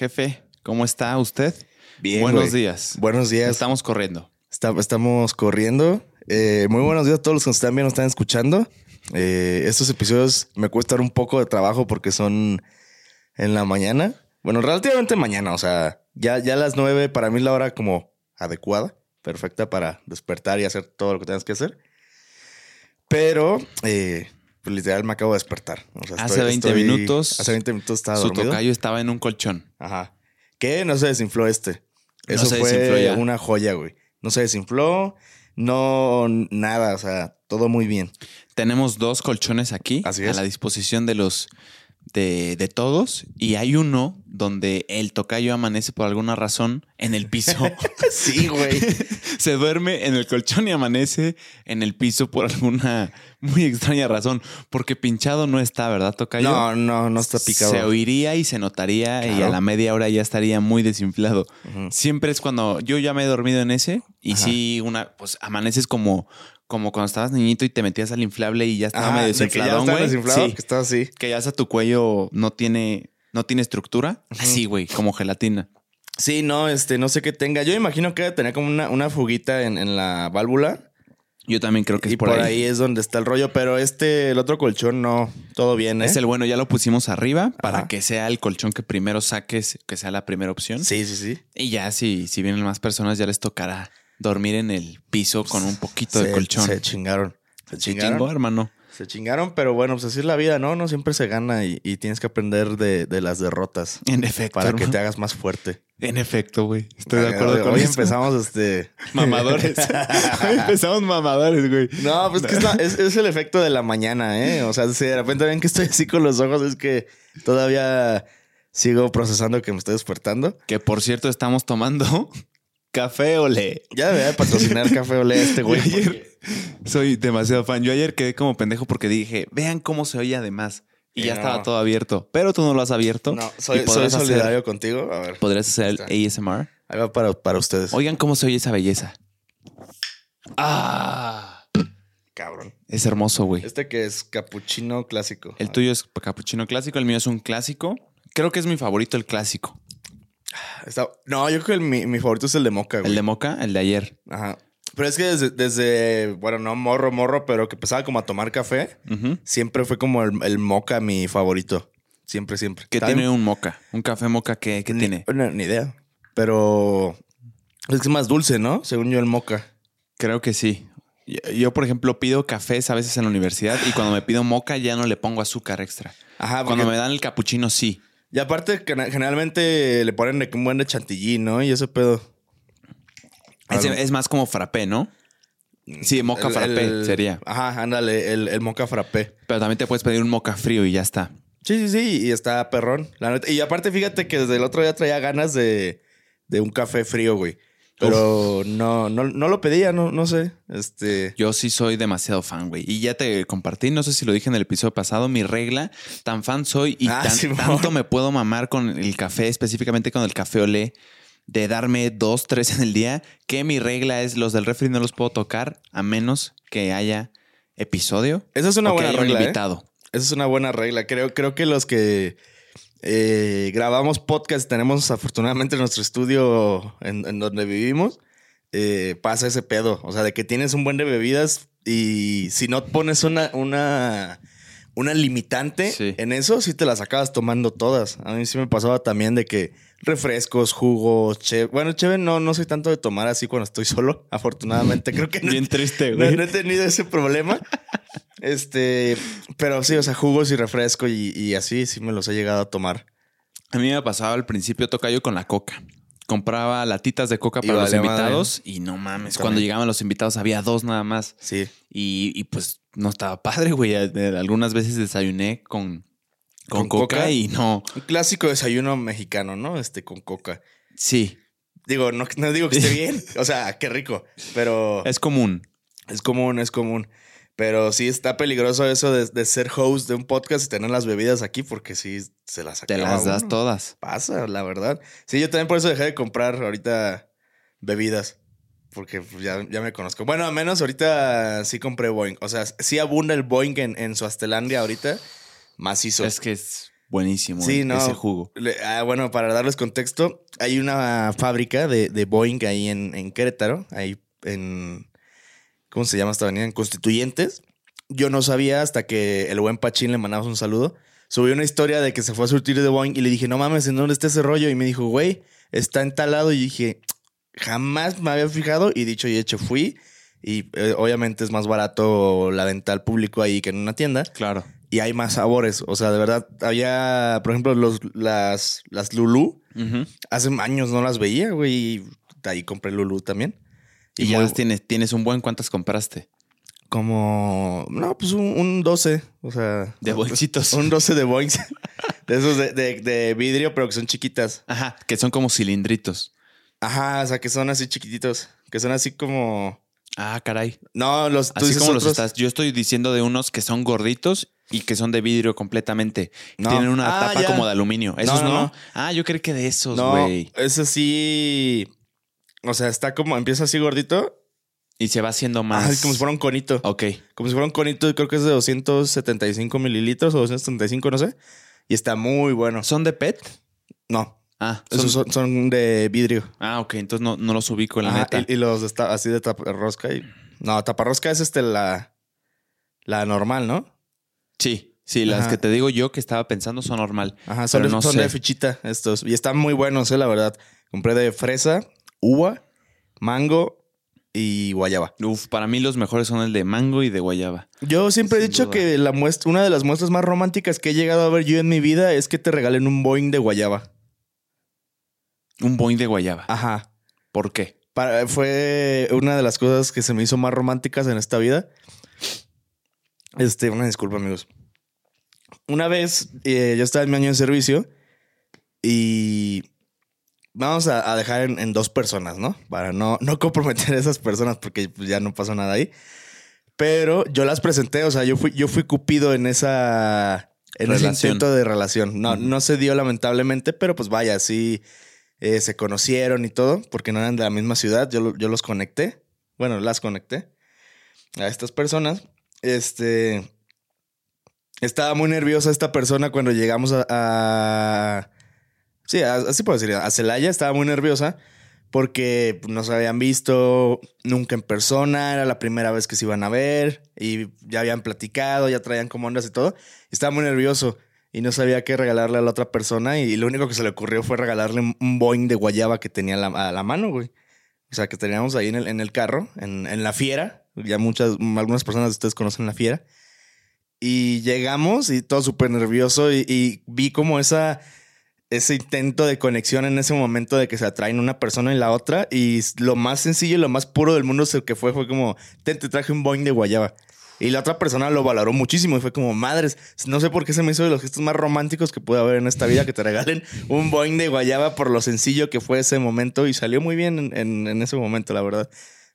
Jefe, ¿cómo está usted? Bien. Buenos días. Buenos días. Estamos corriendo. Está- estamos corriendo. Eh, muy buenos días a todos los que nos están viendo, nos están escuchando. Eh, estos episodios me cuestan un poco de trabajo porque son en la mañana. Bueno, relativamente mañana. O sea, ya, ya a las nueve para mí es la hora como adecuada, perfecta para despertar y hacer todo lo que tengas que hacer. Pero, eh, pues, literal, me acabo de despertar. O sea, Hace 20 minutos, Hace 20 minutos estaba Su dormido. tocayo estaba en un colchón. Ajá. Que no se desinfló este. Eso fue desinfló ya. una joya, güey. No se desinfló, no nada, o sea, todo muy bien. Tenemos dos colchones aquí Así a la disposición de los de, de todos. Y hay uno donde el tocayo amanece por alguna razón en el piso. Sí, güey. Se duerme en el colchón y amanece en el piso por alguna muy extraña razón. Porque pinchado no está, ¿verdad, tocayo? No, no, no está picado. Se oiría y se notaría y a la media hora ya estaría muy desinflado. Siempre es cuando yo ya me he dormido en ese y Ajá. sí, una, pues amaneces como, como cuando estabas niñito y te metías al inflable y ya estaba Ajá, medio de que ya desinfladón, güey. desinflado, Sí, que está así. que ya hasta tu cuello no tiene, no tiene estructura. Así, güey, como gelatina. Sí, no, este, no sé qué tenga. Yo imagino que tener como una, una fuguita en, en la válvula. Yo también creo que y es por, ahí. es donde está el rollo, pero este, el otro colchón, no, todo bien, ¿eh? Es el bueno, ya lo pusimos arriba para Ajá. que sea el colchón que primero saques, que sea la primera opción. Sí, sí, sí. Y ya si, si vienen más personas, ya les tocará dormir en el piso con un poquito de colchón. Se chingaron. Se chingó, hermano. Se chingaron, pero bueno, pues así es la vida, ¿no? No siempre se gana y, y tienes que aprender de, de las derrotas En efecto. para que te hagas más fuerte. En efecto, güey. Estoy de acuerdo con Hoy eso. empezamos este. Mamadores. Hoy empezamos mamadores, güey. No, pues que es, la- es- es el efecto de la mañana, ¿eh? O sea, si de repente ven que estoy así con los ojos, es que todavía sigo procesando que me estoy despertando. Que por cierto, estamos tomando café olé. Ya debería de patrocinar café olé este güey. Yo ayer soy demasiado fan. Yo ayer quedé como pendejo porque dije, vean cómo se oye además. Y ya no. estaba todo abierto. Pero tú no lo has abierto. No, soy, soy podrás hacer- solidario contigo. A ver, Podrías hacer el ASMR. ahí va para, para ustedes. Oigan cómo se oye esa belleza. Ah, Cabrón. es hermoso, güey. Este que es capuchino clásico. El tuyo es capuchino clásico, el mío es un clásico. Creo que es mi favorito el clásico. Está- no, yo creo que el- mi, mi favorito es el de moca, güey. El de moca, el de ayer. Ajá. Pero es que desde, desde, bueno, no morro, morro, pero que empezaba como a tomar café, siempre fue como el, el moca mi favorito. Siempre, siempre. ¿Qué tiene un moca? Un café moca, ¿qué, qué ni, tiene? no, ni idea. Pero es que es más dulce, ¿no? Según yo, el moca. Creo que sí. Yo, por ejemplo, pido cafés a veces en la universidad y cuando me pido moca ya no le pongo azúcar extra. Ajá, Cuando porque- me dan el capuchino, sí. Y aparte, generalmente le ponen un buen de chantilly, ¿no? Y ese pedo. Es, más como frappé, ¿no? Sí, moca El- frappé el- sería. Ajá, ándale, el, el moca frappé. Pero también te puedes pedir un moca frío y ya está. Sí, sí, sí, y está perrón. La neta. Y aparte, fíjate que desde el otro día traía ganas de, de un café frío, güey. Pero no, no, no lo pedía, no, no sé. Este. Yo sí soy demasiado fan, güey. Y ya te compartí, no sé si lo dije en el episodio pasado, mi regla, tan fan soy y Ah, tan- tanto me puedo mamar con el café, específicamente con el café olé, de darme dos, tres en el día, que mi regla es los del refri no los puedo tocar a menos que haya episodio. Esa es una o que buena haya un regla. ¿eh? invitado. Esa es una buena regla. Creo, creo que los que eh, grabamos podcast, tenemos afortunadamente nuestro estudio en, en donde vivimos, eh, pasa ese pedo. O sea, de que tienes un buen de bebidas y si no pones una, una, una limitante Sí. en eso, sí te las acabas tomando todas. A mí sí me pasaba también de que refrescos, jugos. Bueno, cheve no, no soy tanto de tomar así cuando estoy solo. Afortunadamente, creo que no, Bien triste, no, güey. no he tenido ese problema. Este, pero sí, o sea, jugos y refresco y, y así sí me los he llegado a tomar. A mí me pasaba al principio tocayo con la coca. Compraba latitas de coca para los madre. invitados y no mames, También. cuando llegaban los invitados había dos nada más. Sí. Y, y, pues no estaba padre, güey. Eh, Algunas veces desayuné con, con, ¿Con coca, coca? y no. Un clásico desayuno mexicano, ¿no? Este con coca. Sí, Digo, no, no digo que esté bien. O sea, qué rico. Pero es común. es común, es común. Pero sí está peligroso eso de, de ser host de un podcast y tener las bebidas aquí porque sí se las Te acaba las das uno. todas. Pasa, la verdad. Sí, yo también por eso dejé de comprar ahorita bebidas. Porque ya, ya me conozco. Bueno, al menos ahorita sí compré Boeing. O sea, sí abunda el Boeing en, en su Astelandia ahorita. Macizo. Es que es buenísimo Sí, no. ese jugo. Le- ah, bueno, para darles contexto, hay una fábrica de, de Boeing ahí en, en Querétaro, ahí en. ¿Cómo se llama esta avenida? En Constituyentes. Yo no sabía hasta que el buen Pachín le mandamos un saludo. Subió una historia de que se fue a surtir de Boeing y le dije, no mames, ¿en dónde está ese rollo? Y me dijo, güey, está entalado. Y dije, jamás me había fijado. Y dicho y hecho, fui. Y eh, obviamente es más barato la venta al público ahí que en una tienda Claro. y hay más sabores. O sea, de verdad, había, por ejemplo, los, las, las Lulu. Hace años no las veía, güey. Y ahí compré Lulu también. Y ya muy- las tienes, tienes un buen. ¿Cuántas compraste? Como, no, pues un, un 12. O sea, De bolsitos. un 12 de Boeing. de esos de, de- de vidrio, pero que son chiquitas. Ajá, que son como cilindritos. Ajá, o sea, que son así chiquititos. Que son así como. Ah, caray. No, los. Así como los estás. Yo estoy diciendo de unos que son gorditos y que son de vidrio completamente. No. Tienen una Ah, tapa ya. como de aluminio. ¿Esos No, no? no, no. Ah, yo creí que de esos, No, güey. es así. O sea, está como. Empieza así gordito. Y se va haciendo más. Ajá, como si fuera un conito. Ok. Como si fuera un conito, creo que es de 275 mililitros o 275, no sé. Y está muy bueno. ¿Son de PET? No, Ah, son- son, son de vidrio. ah, ok. Entonces no, no los ubico en la Ajá, neta. y, y los de esta- así de taparrosca. Y... No, taparrosca es este la, la normal, ¿no? Sí, sí, las Ajá. que te digo yo que estaba pensando son normal. Ajá, son, de, no son de fichita estos. Y están muy buenos, eh, la verdad. Compré de fresa, uva, mango y guayaba. Uf, para mí los mejores son el de mango y de guayaba. Yo siempre he dicho duda. que la muestra, una de las muestras más románticas que he llegado a ver yo en mi vida es que te regalen un Boeing de guayaba. Un boing de guayaba. Ajá. ¿Por qué? Para- fue una de las cosas que se me hizo más románticas en esta vida. Este, una disculpa, amigos. Una vez eh, yo estaba en mi año de servicio y vamos a, a dejar en, en dos personas, ¿no? Para no, no comprometer a esas personas porque pues, ya no pasó nada ahí. Pero yo las presenté, o sea, yo fui, yo fui cupido en esa en ese Relación. intento de relación. No, no se dio lamentablemente, pero pues vaya, sí eh, se conocieron y todo, porque no eran de la misma ciudad. Yo, yo los conecté. Bueno, las conecté a estas personas. Este. Estaba muy nerviosa esta persona cuando llegamos a. a- sí, así puedo decir. A Celaya estaba muy nerviosa porque no se habían visto nunca en persona. Era la primera vez que se iban a ver y ya habían platicado, ya traían como ondas y todo. Estaba muy nervioso y no sabía qué regalarle a la otra persona. Y lo único que se le ocurrió fue regalarle un- Boeing de guayaba que tenía la, a la mano, güey. O sea, que teníamos ahí en el, en el carro, en, en la fiera. Ya muchas, algunas personas de ustedes conocen la fiera. Y llegamos y todo súper nervioso y, y vi como esa, ese intento de conexión en ese momento de que se atraen una persona y la otra. Y lo más sencillo y lo más puro del mundo que fue fue como, te, te traje un Boeing de guayaba. Y la otra persona lo valoró muchísimo y fue como, madres, no sé por qué se me hizo de los gestos más románticos que puede haber en esta vida que te regalen un Boeing de guayaba por lo sencillo que fue ese momento y salió muy bien en, en- en ese momento, la verdad.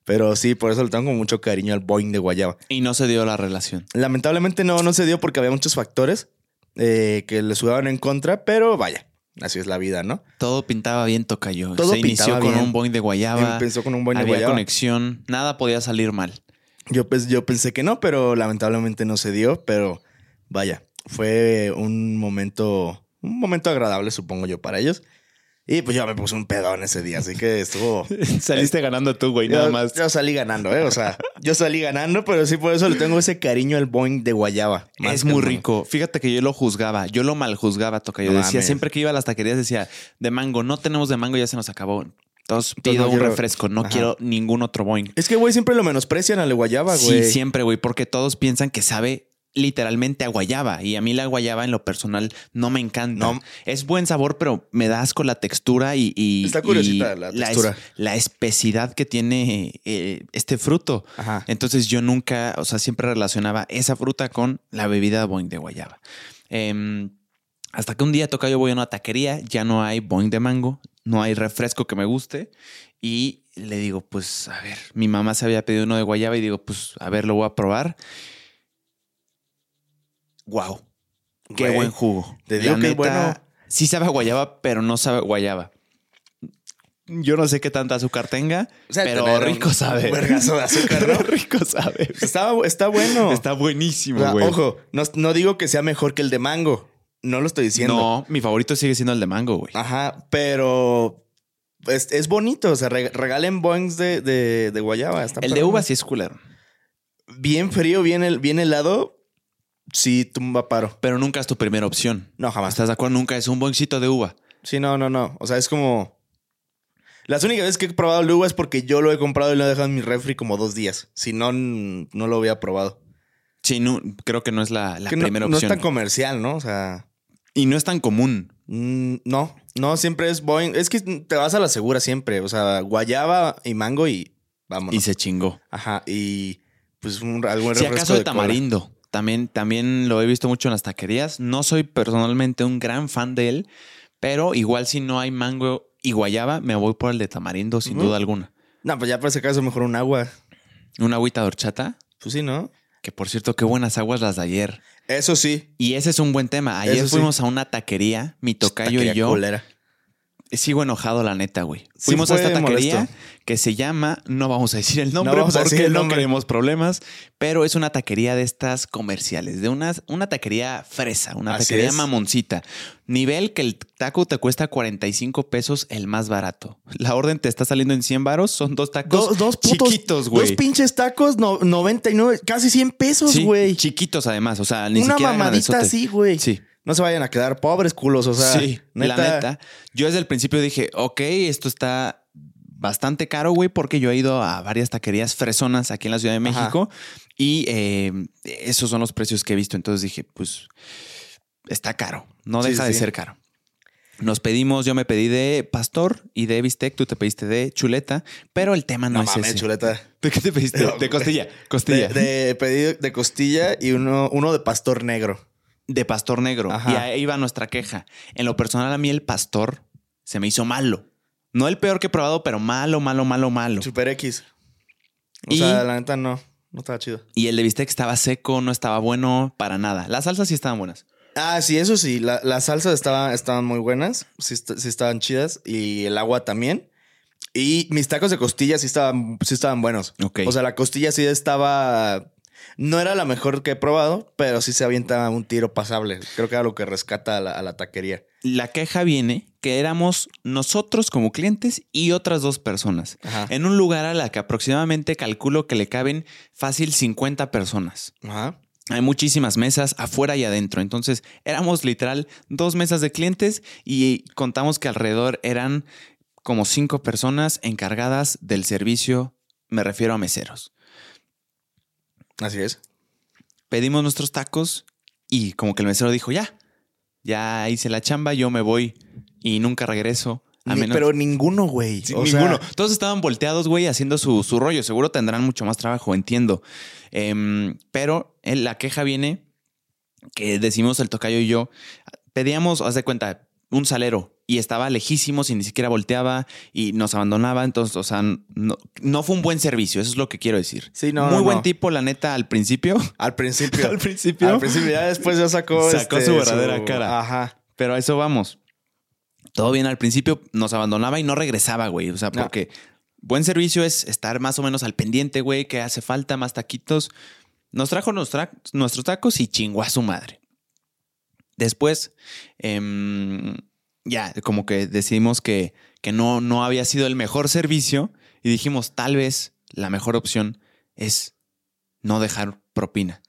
Pero sí, por eso le tengo mucho cariño al Boeing de guayaba. Y no se dio la relación. Lamentablemente no, no se dio porque había muchos factores eh, que le jugaban en contra, pero vaya, así es la vida, ¿no? Todo pintaba bien, tocayo. Todo se inició con bien. un boing de guayaba. Empezó con un Boeing de había guayaba. conexión. Nada podía salir mal. Yo, pens- yo pensé que no, pero lamentablemente no se dio, pero vaya, fue un momento, un momento agradable, supongo yo, para ellos. Y pues yo me puse un pedón ese día, así que estuvo... Saliste ganando tú, güey, yo, yo salí ganando, ¿eh? O sea, yo salí ganando, pero sí por eso le tengo ese cariño al Boeing de guayaba. más Es muy rico. Fíjate que yo lo juzgaba. Yo lo mal juzgaba, toca. Yo decía, siempre que iba a las taquerías, decía, de mango, no tenemos de mango, ya se nos acabó. Entonces pido no un quiero- refresco, no Ajá. quiero ningún otro boing. Es que, güey, siempre lo menosprecian al de guayaba, güey. Sí, siempre, güey, porque todos piensan que sabe literalmente a guayaba. Y a mí la guayaba en lo personal no me encanta. No. Es buen sabor, pero me da asco la textura y, y- Está curiosita y la textura. La, espesidad que tiene eh, este fruto. Ajá. Entonces yo nunca, o sea, siempre relacionaba esa fruta con la bebida boing de guayaba. Em, hasta que un día toca yo voy a una taquería, ya no hay boing de mango, no hay refresco que me guste y le digo, pues a ver, mi mamá se había pedido uno de guayaba y digo, pues a ver, lo voy a probar. Wow, qué Güey, buen jugo. te digo La que es bueno. Sí sabe a guayaba, pero no sabe a guayaba. Yo no sé qué tanta azúcar tenga, O sea, pero tener un- rico sabe. vergazo de azúcar, ¿no? rico sabe. Está, está bueno. Está buenísimo, sea, güey. ojo, no, no digo que sea mejor que el de mango. No lo estoy diciendo. No, mi favorito sigue siendo el de mango, güey. Ajá, pero es, es bonito. O sea, re- regalen boings de, de, de guayaba. está El de perrón. uva sí es culero. Bien frío, bien, hel- bien helado. Sí, tumba paro. Pero nunca es tu primera opción. No, jamás. ¿Estás de acuerdo? Nunca es un boncito de uva. Sí, no, no, no. O sea, es como. Las únicas veces que he probado el uva es porque yo lo he comprado y lo he dejado en mi refri como dos días. Si no, no lo había probado. Sí, no, creo que no es la, la Que no- primera no, opción. es tan comercial, ¿no? O sea. y no es tan común. mm, no, no, siempre es Boeing. Es que te vas a la segura siempre. O sea, guayaba y mango y vámonos. Y se chingó. Ajá. Y pues un, algún Si refresco acaso de tamarindo. También, también lo he visto mucho en las taquerías. No soy personalmente un gran fan de él, pero igual si no hay mango y guayaba, me voy por el de tamarindo sin duda alguna. No, pues ya por ese caso mejor un agua. Una agüita de horchata, Pues sí, ¿no? que por cierto, qué buenas aguas las de ayer. Eso sí. Y ese es un buen tema. Ayer Eso sí. fuimos a una taquería, mi tocayo Taquería y yo. culera. Sigo enojado, la neta, güey. Sí Fuimos a esta taquería molesto. que se llama, no vamos a decir el nombre vamos a porque decir el no queremos problemas, pero es una taquería de estas comerciales, de una, una taquería fresa, una Así taquería es. mamoncita. Nivel que el taco te cuesta 45 pesos el más barato. La orden te está saliendo en 100 varos, son dos tacos Dos, dos putos. chiquitos, güey. Dos pinches tacos, no, 99, casi 100 pesos, Sí, güey. chiquitos además, o sea, ni Una siquiera mamadita así, güey. Sí. No se vayan a quedar pobres culos, o sea. sí, la neta. Yo desde el principio dije, ok, esto está bastante caro, güey, porque yo he ido a varias taquerías fresonas aquí en la Ciudad de Ajá. México y eh, esos son los precios que he visto. Entonces dije, pues está caro, no deja sí, de sí. ser caro. Nos pedimos, yo me pedí de pastor y de bistec, tú te pediste de chuleta, pero el tema no, No es mames, ese. chuleta. ¿De qué te pediste? No, de costilla, De, costilla. de pedido de costilla y uno, uno de pastor negro. De pastor negro. Ajá. Y ahí va nuestra queja. En lo personal, a mí el pastor se me hizo malo. No el peor que he probado, pero malo, malo, malo, malo. Super X. O Y- sea, la neta no. No estaba chido. Y el de bistec estaba seco, no estaba bueno para nada. Las salsas sí estaban buenas. Ah, sí, eso sí. La- las salsas estaban, estaban muy buenas. Sí, sí estaban chidas. Y el agua también. Y mis tacos de costilla sí estaban, sí estaban buenos. Ok. O sea, la costilla sí estaba. No era la mejor que he probado, pero sí se avienta un tiro pasable. Creo que era lo que rescata a la, a la taquería. La queja viene que éramos nosotros como clientes y otras dos personas. Ajá. En un lugar a la que aproximadamente calculo que le caben fácil 50 personas. Ajá. Hay muchísimas mesas afuera y adentro. Entonces éramos literal dos mesas de clientes y contamos que alrededor eran como cinco personas encargadas del servicio. Me refiero a meseros. Así es. Pedimos nuestros tacos y como que el mesero dijo, ya, ya hice la chamba, yo me voy y nunca regreso. A Ni- menos- pero ninguno, güey. Sí, O sea, ninguno. Todos estaban volteados, güey, haciendo su, su rollo. Seguro tendrán mucho más trabajo, entiendo. Em, pero la queja viene que decimos el tocayo y yo, pedíamos, haz de cuenta, un salero y estaba lejísimos y ni siquiera volteaba y nos abandonaba. Entonces, o sea, no, no fue un buen servicio. Eso es lo que quiero decir. Sí, no, Muy no, buen no. tipo, la neta, al principio. Al principio. al principio. Al principio, ya después ya sacó. Sacó este, su verdadera cara. Ajá. Pero a eso vamos. Todo bien al principio, nos abandonaba y no regresaba, güey. O sea, porque buen servicio es estar más o menos al pendiente, güey, que hace falta más taquitos. Nos trajo nuestros tacos y chingó a su madre. Después, em, ya, como que decidimos que, que no, no había sido el mejor servicio y dijimos, tal vez la mejor opción es no dejar propina.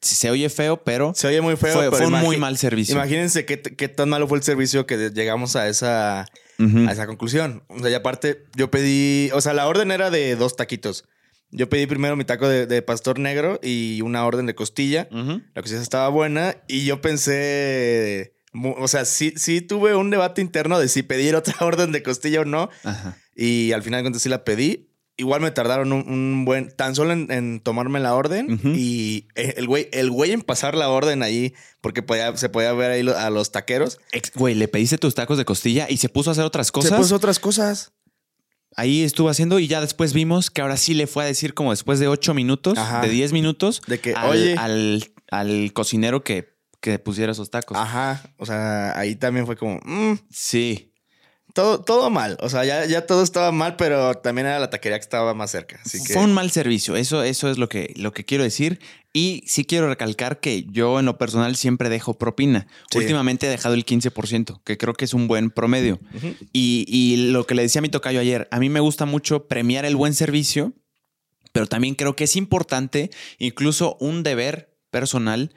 Se oye feo, pero Se oye muy feo. fue, pero fue un muy mal servicio. Imagínense qué, qué tan malo fue el servicio que llegamos a esa, a esa conclusión. O sea, y aparte, yo pedí. O sea, la orden era de dos taquitos. Yo pedí primero mi taco de, de pastor negro y una orden de costilla. Ujú. La costilla estaba buena y yo pensé. O sea, sí, sí tuve un debate interno de si pedir otra orden de costilla o no. Ajá. Y al final cuentas sí la pedí. Igual me tardaron un, un buen, tan solo en, en tomarme la orden y eh, el güey, el güey en pasar la orden ahí, porque podía- se podía ver ahí lo- a los taqueros. Ex- Güey, le pediste tus tacos de costilla y se puso a hacer otras cosas. Se puso otras cosas. Ahí estuvo haciendo y ya después vimos que ahora sí le fue a decir como después de ocho minutos, Ajá. de 10 minutos, De que, al, oye. al, al cocinero que, que pusiera esos tacos. Ajá. O sea, ahí también fue como, mm, Sí. todo, todo mal. O sea, ya, ya todo estaba mal, pero también era la taquería que estaba más cerca. Así que. Fue un mal servicio, eso, eso es lo que, lo que quiero decir. Y sí quiero recalcar que yo en lo personal siempre dejo propina. Sí. Últimamente he dejado el 15%, que creo que es un buen promedio. Y, y lo que le decía a mi tocayo ayer, a mí me gusta mucho premiar el buen servicio, pero también creo que es importante, incluso un deber personal,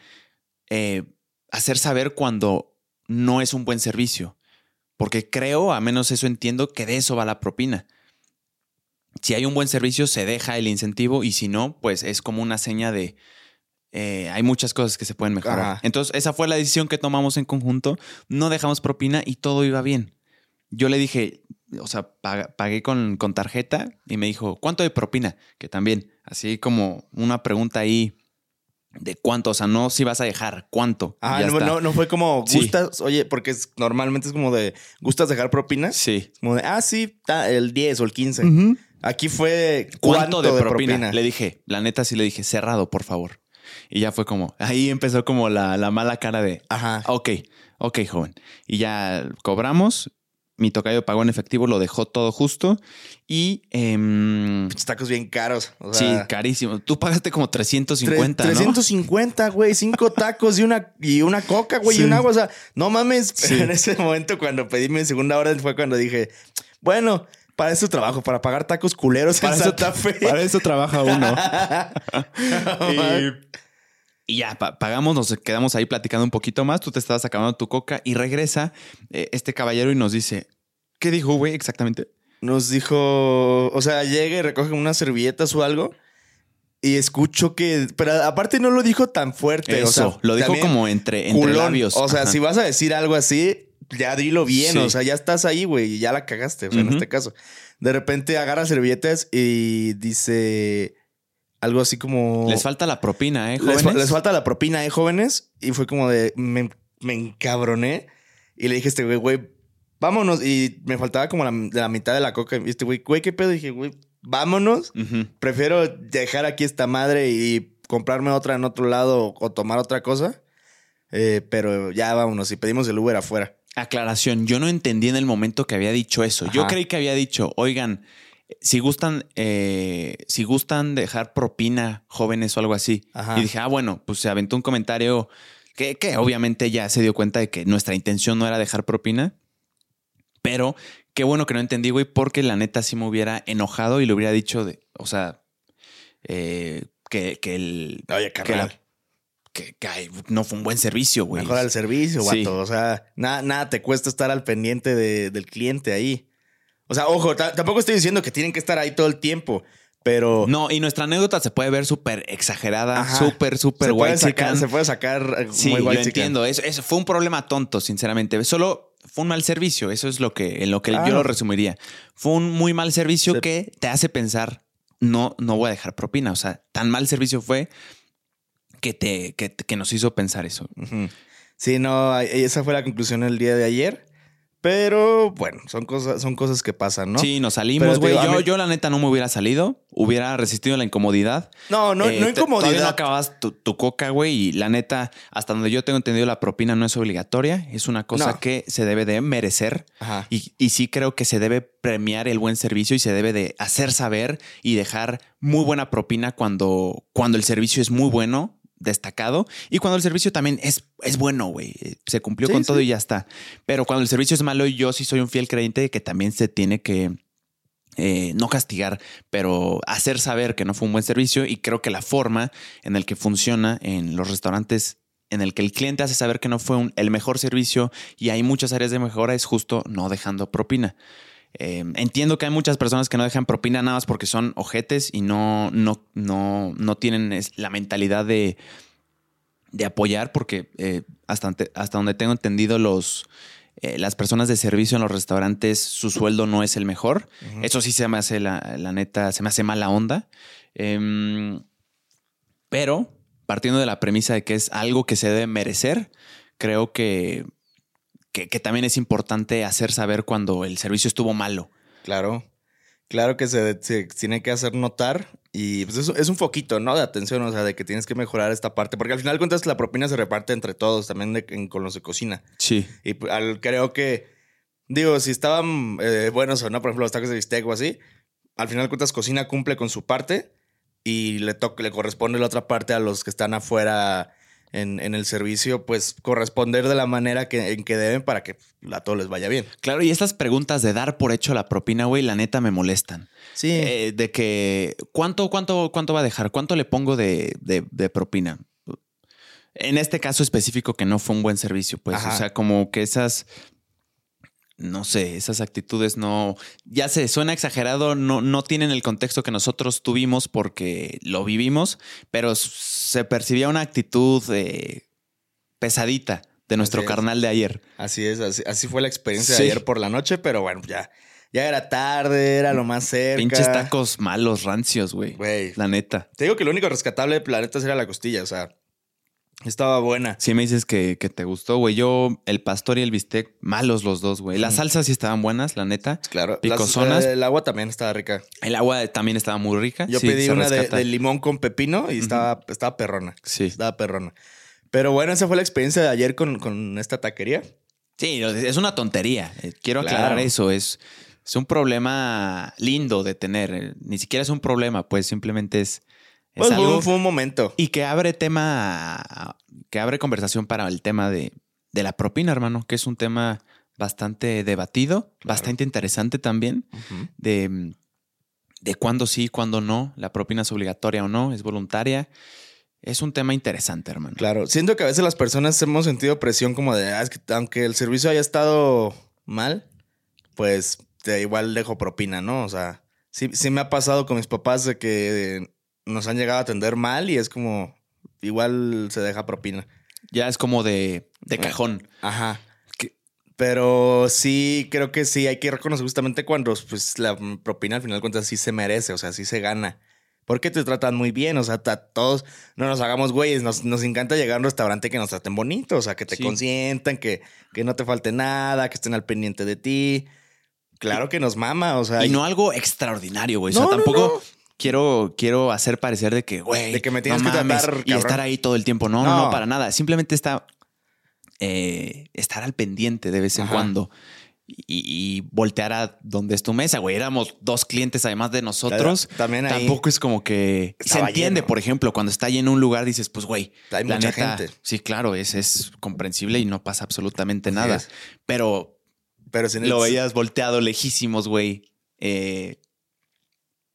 eh, hacer saber cuando no es un buen servicio. Porque creo, a menos eso entiendo, que de eso va la propina. Si hay un buen servicio, se deja el incentivo y si no, pues es como una seña de... eh, hay muchas cosas que se pueden mejorar. Ajá. Entonces, esa fue la decisión que tomamos en conjunto. No dejamos propina y todo iba bien. Yo le dije, o sea, pag- pagué con, con tarjeta y me dijo, ¿cuánto de propina? Que también, así como una pregunta ahí de cuánto, o sea, no si vas a dejar, cuánto. Ah, ya no, está. no, no fue como Sí. gustas, oye, porque es- normalmente es como de, ¿gustas dejar propinas? Sí. Como de, ah, sí, ta- el 10 o el 15. Aquí fue, ¿Cuánto, de, propina? Le dije, la neta sí le dije, cerrado, por favor. Y ya fue como, ahí empezó como la, la mala cara de, Ajá. ok, ok, joven. Y ya cobramos, mi tocayo pagó en efectivo, lo dejó todo justo y... Pinches tacos bien caros. O sí, carísimo. Tú pagaste como tre- 350, ¿no? 350, güey. Cinco tacos y una, y una coca, güey, Sí. y un agua. O sea, no mames. Sí. En ese momento, cuando pedí mi segunda orden, fue cuando dije, bueno, para eso trabajo, para pagar tacos culeros Para en eso, Santa Fe. para eso trabaja uno. No y, y ya pa- pagamos, nos quedamos ahí platicando un poquito más. Tú te estabas acabando tu coca y regresa eh, este caballero y nos dice: ¿Qué dijo, güey, exactamente? Nos dijo, o sea, llega y recoge unas servilletas o algo. Y escucho que, pero aparte no lo dijo tan fuerte. Eso, o sea, lo dijo como entre, entre labios. O sea, Ajá. si vas a decir algo así, ya dilo bien. Sí. O sea, ya estás ahí, güey, y ya la cagaste. O sea, en este caso. De repente agarra servilletas y dice algo así como. Les falta la propina, ¿eh, Les, jóvenes? les falta la propina, ¿eh, jóvenes? Y fue como de. Me, me encabroné. Y le dije a este güey, güey, vámonos. Y me faltaba como la, mitad de la coca. Y este güey, güey, ¿qué pedo? Y dije, güey, vámonos. Prefiero dejar aquí esta madre y comprarme otra en otro lado o tomar otra cosa. Eh, pero ya vámonos. Y pedimos el Uber afuera. Aclaración, yo no entendí en el momento que había dicho eso. Yo creí que había dicho, oigan, si gustan, eh, si gustan dejar propina, jóvenes o algo así. Ajá. Y dije, ah, bueno, pues se aventó un comentario que, que obviamente ya se dio cuenta de que nuestra intención no era dejar propina. Pero qué bueno que no entendí, güey, porque la neta sí me hubiera enojado y le hubiera dicho, de, o sea, eh, que, que el... Oye, que, carnal. que- que, no fue un buen servicio, güey. Mejora el servicio, Sí. vato. O sea, nada, nada te cuesta estar al pendiente de- del cliente ahí. O sea, ojo, ta- tampoco estoy diciendo que tienen que estar ahí todo el tiempo, pero No, y nuestra anécdota se puede ver súper exagerada, súper, súper sacar, se puede sacar eh, Sí, muy yo white entiendo. Eso, eso fue un problema tonto, sinceramente. Solo fue un mal servicio. Eso es lo que, en lo que yo lo resumiría. Fue un muy mal servicio Se- que te hace pensar, no, no voy a dejar propina. O sea, tan mal servicio fue que, te, que, que nos hizo pensar eso. Sí, no, esa fue la conclusión el día de ayer. Pero bueno, son cosas, son cosas que pasan, ¿no? Sí, nos salimos, güey. Yo, mí- yo, la neta, no me hubiera salido. Hubiera resistido la incomodidad. No, no, Eh, no te- Todavía no incomodidad. acabas tu, tu coca, güey. Y la neta, hasta donde yo tengo entendido, la propina no es obligatoria. Es una cosa No. que se debe de merecer. Ajá. Y, y sí creo que se debe premiar el buen servicio y se debe de hacer saber y dejar muy buena propina cuando, cuando el servicio es muy bueno, destacado, y cuando el servicio también es, es bueno, güey. Eh, Se cumplió Sí, con todo y ya está. Pero cuando el servicio es malo, yo sí soy un fiel creyente de que también se tiene que eh, no castigar, pero hacer saber que no fue un buen servicio y creo que la forma en el que funciona en los restaurantes en el que el cliente hace saber que no fue un- el mejor servicio y hay muchas áreas de mejora es justo no dejando propina. Eh, entiendo que hay muchas personas que no dejan propina nada más porque son ojetes y no, no, no, no tienen la mentalidad de, de apoyar porque eh, hasta, ante- hasta donde tengo entendido los, eh, las personas de servicio en los restaurantes su sueldo no es el mejor. Eso sí se me hace la, la neta, se me hace mala onda. Em, pero partiendo de la premisa de que es algo que se debe merecer, creo que, que, que también es importante hacer saber cuando el servicio estuvo malo. Claro. Claro que se, se tiene que hacer notar y pues es, es un foquito, ¿no? De atención, o sea, de que tienes que mejorar esta parte, porque al final de cuentas la propina se reparte entre todos, también de- en- con los de cocina. Sí. Y pues, al- creo que Digo, si estaban eh, buenos o no, por ejemplo, los tacos de bistec o así, al final de cuentas cocina cumple con su parte y le, toca, le corresponde la otra parte a los que están afuera en, en el servicio, pues corresponder de la manera que, en que deben para que a todos les vaya bien. Claro, y estas preguntas de dar por hecho la propina, güey, la neta me molestan. Sí. Eh, de que, ¿cuánto, cuánto, ¿cuánto va a dejar? ¿Cuánto le pongo de, de- de propina? En este caso específico que no fue un buen servicio, pues, Ajá. o sea, como que esas, no sé, esas actitudes no, ya se suena exagerado, no, no tienen el contexto que nosotros tuvimos porque lo vivimos, pero se percibía una actitud eh, pesadita de nuestro Así es. carnal de ayer. Así es, así, así fue la experiencia Sí. de ayer por la noche, pero bueno, ya, ya era tarde, era lo más cerca. Pinches tacos malos, rancios, güey. Güey. La neta. Te digo que lo único rescatable de Planetas era la costilla, o sea, estaba buena. Sí me dices que, que te gustó, güey. Yo, el pastor y el bistec, malos los dos, güey. Las salsas sí estaban buenas, la neta. Claro. Las- Picosonas. eh, el agua también estaba rica. El agua también estaba muy rica. Yo Sí, pedí una de, limón con pepino y estaba, estaba perrona. Sí. Estaba perrona. Pero bueno, esa fue la experiencia de ayer con, con esta taquería. Sí, es una tontería. Eh, Quiero Claro. aclarar eso. Es, es un problema lindo de tener. Eh, Ni siquiera es un problema, pues simplemente es, es Pues fue, algo. un- fue un momento. Y que abre tema, que abre conversación para el tema de, de la propina, hermano, que es un tema bastante debatido, bastante interesante también. De, de cuándo sí, cuándo no, la propina es obligatoria o no, es voluntaria. Es un tema interesante, hermano. Claro, siento que a veces las personas hemos sentido presión como de, ah, es que aunque el servicio haya estado mal, pues te igual dejo propina, ¿no? O sea, sí, sí me ha pasado con mis papás de que nos han llegado a atender mal y es como, igual se deja propina. Ya es como de, de cajón. Ajá. Pero sí, creo que sí, hay que reconocer justamente cuando pues, la propina al final de cuentas sí se merece, o sea, sí se gana. Porque te tratan muy bien, o sea, a todos no nos hagamos güeyes, nos, nos encanta llegar a un restaurante que nos traten bonito, o sea, que te Sí. consientan, que, que no te falte nada, que estén al pendiente de ti. Claro que nos mama, o sea, Y no algo extraordinario, güey. O No, sea, no, tampoco no. Quiero, quiero hacer parecer de que, güey, De que me tienes no que mames, tratar, y estar ahí todo el tiempo. No, no, no, No. para nada. Simplemente está eh, estar al pendiente de vez en Ajá. cuando. Y, y voltear a donde es tu mesa, güey. Éramos dos clientes además de nosotros. También ahí Tampoco es como que se entiende, lleno. por ejemplo, cuando está lleno un lugar, dices, pues, güey, hay la mucha neta, gente. Sí, claro, es, es comprensible y no pasa absolutamente Así nada. es. Pero Pero lo veías volteado lejísimos, güey. Eh,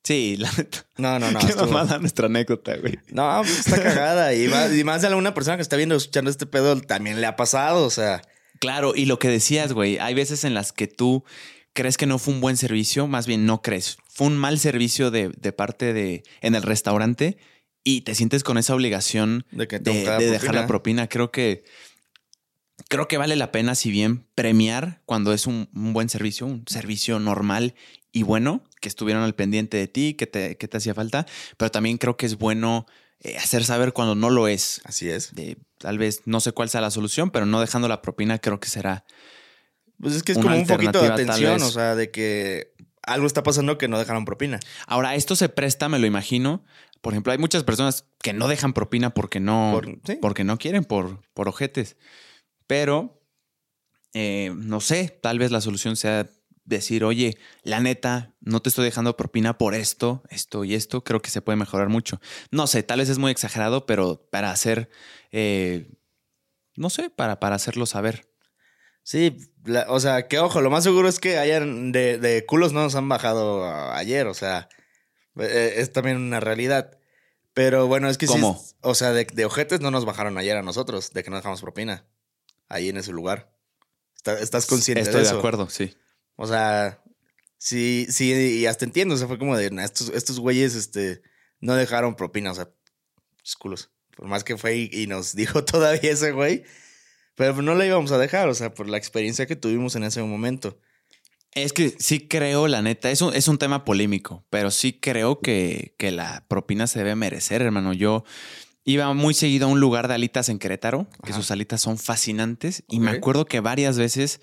sí, la neta. No, no, no. Qué estuvo- mamada nuestra anécdota, güey. No, pues está cagada. Y más, y más de alguna persona que está viendo, escuchando este pedo, también le ha pasado. O sea, Claro, y lo que decías, güey, hay veces en las que tú crees que no fue un buen servicio, más bien no crees. Fue un mal servicio de, de parte de en el restaurante y te sientes con esa obligación de que de, dejar la propina. Creo que creo que vale la pena, si bien premiar cuando es un, un buen servicio, un servicio normal y bueno, que estuvieron al pendiente de ti, que te, que te hacía falta, pero también creo que es bueno eh, hacer saber cuando no lo es. Así es. De, tal vez no sé cuál sea la solución, pero no dejando la propina creo que será Pues es que es como un poquito de atención, o sea, de que algo está pasando que no dejaron propina. Ahora, esto se presta, me lo imagino. Por ejemplo, hay muchas personas que no dejan propina porque no, Por- sí. porque no quieren, por, por ojetes. Pero, eh, no sé, tal vez la solución sea decir, oye, la neta, no te estoy dejando propina por esto, esto y esto. Creo que se puede mejorar mucho. No sé, tal vez es muy exagerado, pero para hacer, eh, no sé, para, para hacerlo saber. Sí, la- o sea, que ojo, lo más seguro es que hayan de, de culos no nos han bajado ayer, o sea, eh, es también una realidad. Pero bueno, es que ¿Cómo? o sea, de, de ojetes no nos bajaron ayer a nosotros, de que no dejamos propina ahí en ese lugar. Está- ¿Estás consciente Estoy de de eso? acuerdo, sí. O sea, sí, sí, y hasta entiendo. O sea, fue como de "Nah, estos, estos güeyes este, no dejaron propina, o sea, pinches culos. Por más que fue y, y nos dijo todavía ese güey, pero no le íbamos a dejar, o sea, por la experiencia que tuvimos en ese momento. Es que sí creo, la neta, es un, es un tema polémico, pero sí creo que, que la propina se debe merecer, hermano. Yo iba muy seguido a un lugar de alitas en Querétaro, que Ajá. sus alitas son fascinantes, y me acuerdo que varias veces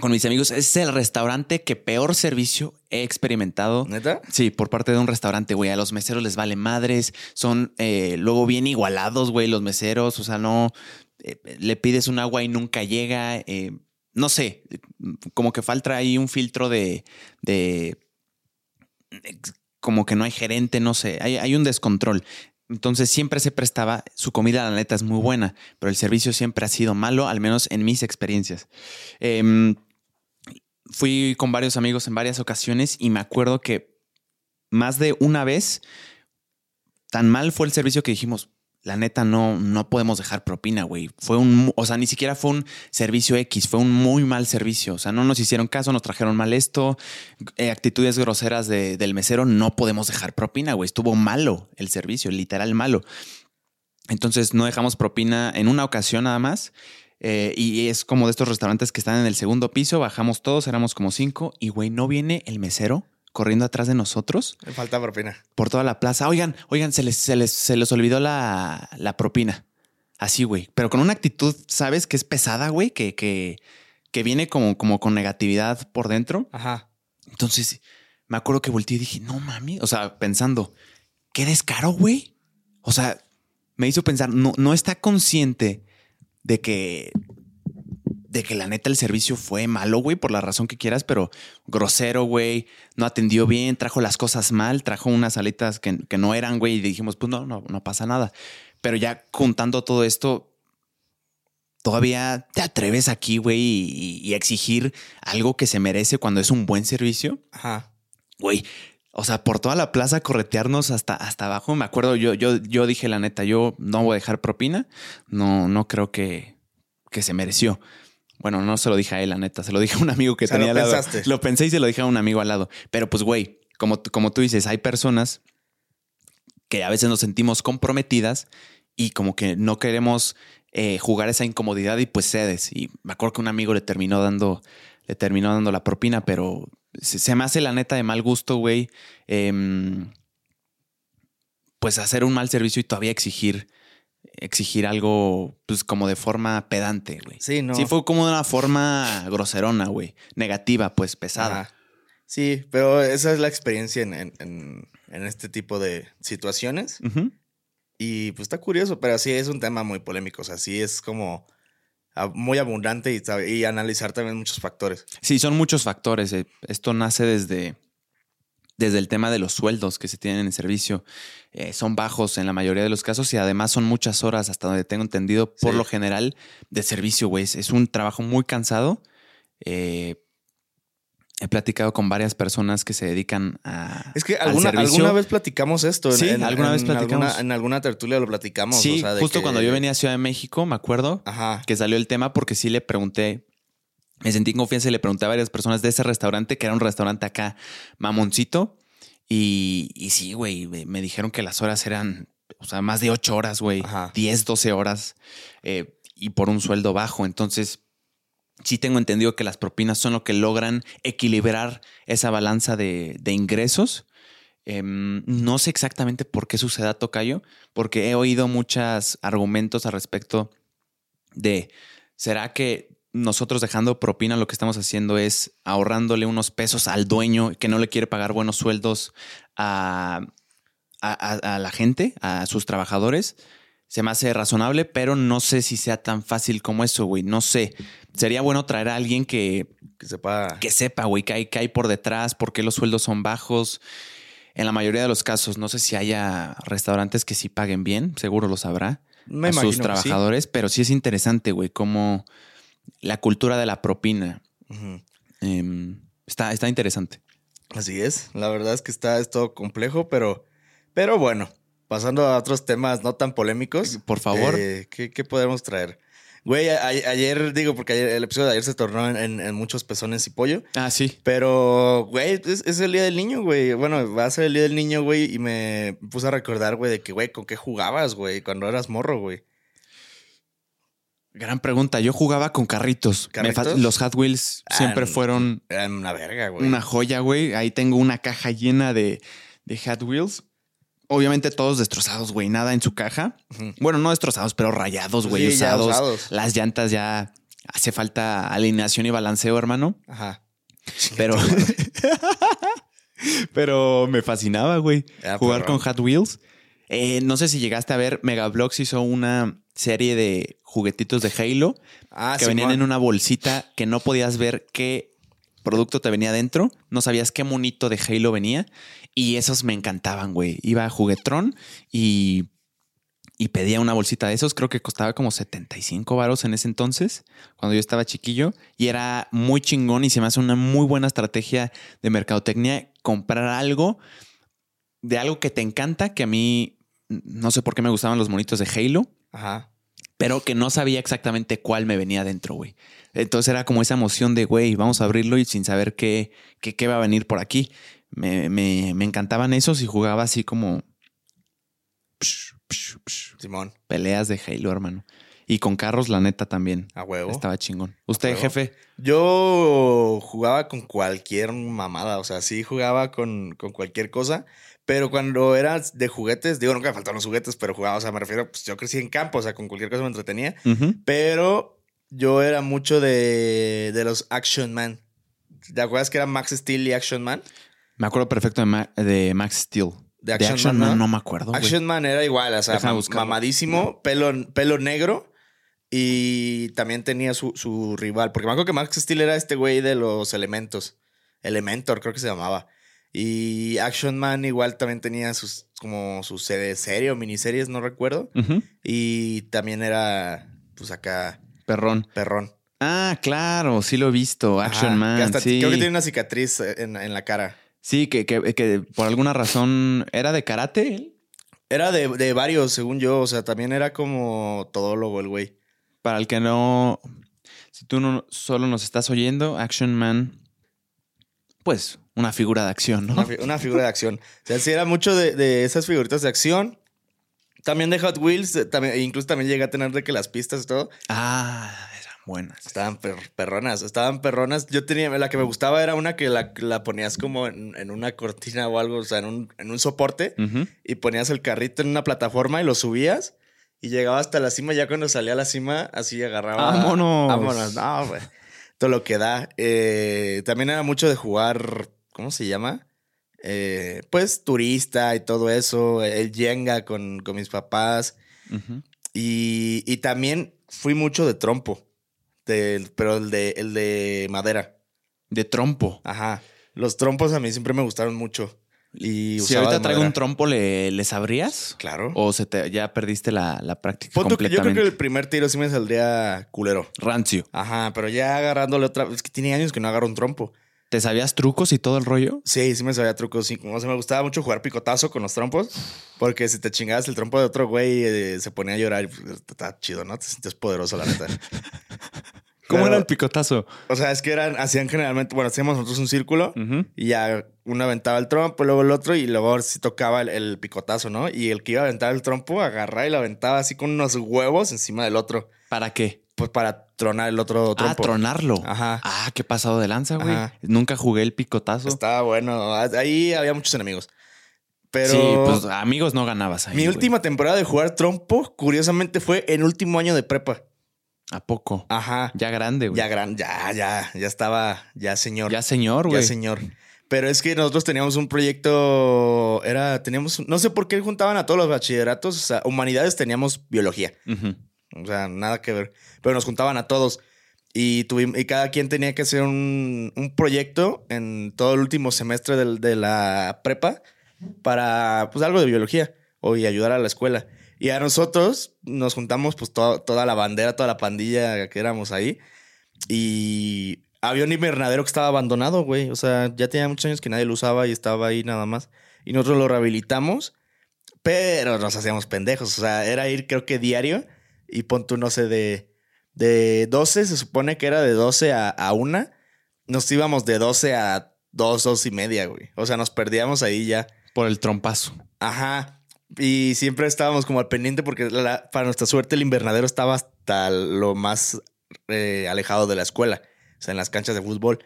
con mis amigos es el restaurante que peor servicio he experimentado. ¿Neta? Sí, por parte de un restaurante, güey. A los meseros les vale madres. Son eh, luego bien igualados, güey, los meseros. O sea, no. eh, le pides un agua y nunca llega. eh, no sé, como que falta ahí un filtro de, de como que no hay gerente, no sé, hay, hay un descontrol. Entonces siempre se prestaba, su comida la neta es muy buena, pero el servicio siempre ha sido malo, al menos en mis experiencias. Em, fui con varios amigos en varias ocasiones y me acuerdo que más de una vez, tan mal fue el servicio que dijimos, la neta no, no podemos dejar propina, güey. Fue un, o sea, ni siquiera fue un servicio X, fue un muy mal servicio. O sea, no nos hicieron caso, nos trajeron mal esto, eh, actitudes groseras del mesero, no podemos dejar propina, güey. Estuvo malo el servicio, literal malo. Entonces no dejamos propina en una ocasión nada más. Eh, y es como de estos restaurantes que están en el segundo piso, bajamos todos, éramos como cinco, y güey, no viene el mesero corriendo atrás de nosotros. Me falta propina. Por toda la plaza. Oigan, oigan, se les, se les, se les olvidó la, la propina. Así, güey. Pero con una actitud, ¿sabes? Que es pesada, güey. Que, que, que viene como, como con negatividad por dentro. Ajá. Entonces, me acuerdo que volteé y dije, no mami. O sea, pensando, qué descaro, güey. O sea, me hizo pensar, no, no está consciente de que de que la neta el servicio fue malo, güey, por la razón que quieras, pero grosero, güey, no atendió bien, trajo las cosas mal, trajo unas alitas que, no eran, güey, y dijimos, pues no, no, no pasa nada. Pero ya contando todo esto, todavía te atreves aquí, güey, y, exigir algo que se merece cuando es un buen servicio. Ajá. Güey, o sea, por toda la plaza corretearnos hasta, hasta abajo. Me acuerdo, yo, yo, yo dije la neta, yo no voy a dejar propina. No, no creo que, que se mereció. Bueno, no se lo dije a él, la neta. Se lo dije a un amigo que tenía al lado. Lo pensé y se lo dije a un amigo al lado. Pero pues, güey, como, como tú dices, hay personas que a veces nos sentimos comprometidas y como que no queremos eh, jugar esa incomodidad y pues cedes. Y me acuerdo que un amigo le terminó dando, le terminó dando la propina, pero se, me hace la neta de mal gusto, güey. Em, pues hacer un mal servicio y todavía exigir exigir algo, pues como de forma pedante, güey. Sí, no. Sí, fue como de una forma groserona, güey. Negativa, pues pesada. Sí, pero esa es la experiencia en, este tipo de situaciones. Y pues está curioso, pero sí es un tema muy polémico. O sea, sí es como muy abundante y, y analizar también muchos factores. Sí, son muchos factores. Eh. Esto nace desde desde el tema de los sueldos que se tienen en el servicio. Eh, son bajos en la mayoría de los casos y además son muchas horas, hasta donde tengo entendido, por lo general, de servicio, güey. Es un trabajo muy cansado. Eh, he platicado con varias personas que se dedican a. Es que alguna, alguna vez platicamos esto. Sí, alguna vez platicamos. en alguna tertulia lo platicamos. Sí, justo cuando yo venía a Ciudad de México, me acuerdo que salió el tema porque sí le pregunté me sentí en confianza y le pregunté a varias personas de ese restaurante, que era un restaurante acá, mamoncito. Y, y sí, güey, me dijeron que las horas eran, o sea, más de ocho horas, güey, 10, 12 horas eh, y por un sueldo bajo. Entonces, sí tengo entendido que las propinas son lo que logran equilibrar esa balanza de, ingresos. Em, no sé exactamente por qué suceda Tocayo, porque he oído muchos argumentos al respecto de, ¿será que nosotros dejando propina lo que estamos haciendo es ahorrándole unos pesos al dueño que no le quiere pagar buenos sueldos a, la gente, a sus trabajadores. Se me hace razonable, pero no sé si sea tan fácil como eso, güey. No sé. Sería bueno traer a alguien que, que sepa, que sepa, güey, que hay, que hay por detrás, por qué los sueldos son bajos. En la mayoría de los casos, no sé si haya restaurantes que sí paguen bien, seguro lo sabrá a sus trabajadores, pero sí es interesante, güey, cómo la cultura de la propina. Em, está, está interesante. Así es. La verdad es que está es todo complejo, pero, pero bueno, pasando a otros temas no tan polémicos. Por favor. Eh, ¿qué, podemos traer? Güey, ayer, digo, porque el episodio de ayer se tornó en, muchos pezones y pollo. Ah, sí. Pero, güey, es, es, el día del niño, güey. Bueno, va a ser el día del niño, güey. Y me puse a recordar, güey, de que, güey, ¿con qué jugabas, güey? Cuando eras morro, güey. Gran pregunta. Yo jugaba con carritos. los Hot Wheels siempre ah, fueron. una verga, güey. Una joya, güey. Ahí tengo una caja llena de, de Hot Wheels. Obviamente todos destrozados, güey. Nada en su caja. Bueno, no destrozados, pero rayados, güey. usados. Las llantas ya hace falta alineación y balanceo, hermano. Ajá. Pero. pero me fascinaba, güey. jugar con Hot Wheels. Eh, no sé si llegaste a ver, Megablox hizo una serie de juguetitos de Halo Ah, que venían en una bolsita que no podías ver qué producto te venía dentro. No sabías qué monito de Halo venía. Y esos me encantaban, güey. Iba a Juguetrón y, y pedía una bolsita de esos. Creo que costaba como 75 varos en ese entonces, cuando yo estaba chiquillo. Y era muy chingón y se me hace una muy buena estrategia de mercadotecnia comprar algo de algo que te encanta, que a mí no sé por qué me gustaban los monitos de Halo Ajá. pero que no sabía exactamente cuál me venía dentro, güey. Entonces era como esa emoción de, güey, vamos a abrirlo y sin saber qué, qué, qué va a venir por aquí. Me, me- me encantaban esos y jugaba así como psh, psh, psh, Simón. peleas de Halo, hermano. Y con carros, la neta, también. A huevo. Estaba chingón. ¿Usted, jefe? Yo jugaba con cualquier mamada, o sea, sí jugaba con, con cualquier cosa, pero cuando era de juguetes, digo, nunca me faltaron los juguetes, pero jugaba, o sea, me refiero, pues yo crecí en campo, o sea, con cualquier cosa me entretenía, pero yo era mucho de, de los Action Man. ¿Te acuerdas que era Max Steel y Action Man? Me acuerdo perfecto de, Ma- de Max Steel. De Action Man, Man, ¿no? me acuerdo. Action Man era igual, o sea, mamadísimo, pelo, pelo negro. Y también tenía su, su rival. Porque me acuerdo que Max Steel era este güey de los elementos. Elementor, creo que se llamaba. Y Action Man igual también tenía sus como sus serie, o miniseries, no recuerdo. Y también era, pues acá, Perrón. perrón. Ah, claro, sí lo he visto. Action Ajá, Man. hasta- sí. Creo que tiene una cicatriz en, en la cara. Sí, que, que, que por alguna razón era de karate. él. Era de, de varios, según yo. O sea, también era como todólogo el güey. Para el que no. Si tú no solo nos estás oyendo, Action Man. Pues una figura de acción, ¿no? Una, fi- una figura de acción. O sea, sí era mucho de, de esas figuritas de acción. También de Hot Wheels. eh, También, incluso también llegué a tener de que las pistas y todo Ah, buenas. estaban per- perronas. Estaban perronas. Yo tenía, la que me gustaba era una que la, la ponías como en, en una cortina o algo, o sea, en un, en un soporte. Y ponías el carrito en una plataforma y lo subías. Y llegaba hasta la cima. Ya cuando salía a la cima, así agarraba. ¡Vámonos! Vámonos. No, güey. Todo lo que da. Eh, también era mucho de jugar. ¿Cómo se llama? Eh, pues turista y todo eso. El Jenga con, con mis papás. Y, y también fui mucho de trompo. Del- pero el de, el de madera. De trompo. Ajá. Los trompos a mí siempre me gustaron mucho. Y Si ahorita traigo un trompo, ¿le, ¿le sabrías? Claro. ¿O se te, ya perdiste la, la práctica Pon tú que yo creo que el primer tiro sí me saldría culero. Rancio. Ajá, pero ya agarrándole otra Es que tiene años que no agarro un trompo. ¿Te sabías trucos y todo el rollo? Sí, sí me sabía trucos. Sí, como se me gustaba mucho jugar picotazo con los trompos. Porque si te chingabas el trompo de otro güey, eh, se ponía a llorar. pues, Está chido, ¿no? Te sientes poderoso, la neta. ¿Cómo Pero- era el picotazo? O sea, es que eran, hacían generalmente, bueno, hacíamos nosotros un círculo y ya uno aventaba el trompo, luego el otro y luego sí tocaba el, el picotazo, ¿no? Y el que iba a aventar el trompo agarraba y lo aventaba así con unos huevos encima del otro. ¿Para qué? Pues para tronar el otro Ah, trompo. tronarlo. Ajá. Ah, qué pasado de lanza, güey. Nunca jugué el picotazo. Estaba bueno. Ahí había muchos enemigos. Pero Sí, pues amigos no ganabas ahí. mi güey. última temporada de jugar trompo, curiosamente, fue en último año de prepa. ¿A poco? Ajá. Ya grande, güey. Ya gran, ya, ya, ya estaba, ya señor. Ya señor, Ya güey. señor. Pero es que nosotros teníamos un proyecto, era, teníamos, no sé por qué juntaban a todos los bachilleratos, o sea, humanidades teníamos biología, Ujú. o sea, nada que ver, pero nos juntaban a todos y, tuvimos, y cada quien tenía que hacer un, un proyecto en todo el último semestre del- de la prepa para, pues, algo de biología o y ayudar a la escuela. Y a nosotros nos juntamos, pues, to- toda la bandera, toda la pandilla que éramos ahí. Y había un invernadero que estaba abandonado, güey. O sea, ya tenía muchos años que nadie lo usaba y estaba ahí nada más. Y nosotros lo rehabilitamos, pero nos hacíamos pendejos. O sea, era ir creo que diario y pon tú, no sé, de, de 12, se supone que era de 12 a, a 1. Nos íbamos de 12 a 2, 2 y media, güey. O sea, nos perdíamos ahí ya. Por el trompazo. Ajá. Y siempre estábamos como al pendiente porque la- para nuestra suerte el invernadero estaba hasta lo más eh, alejado de la escuela, o sea, en las canchas de fútbol.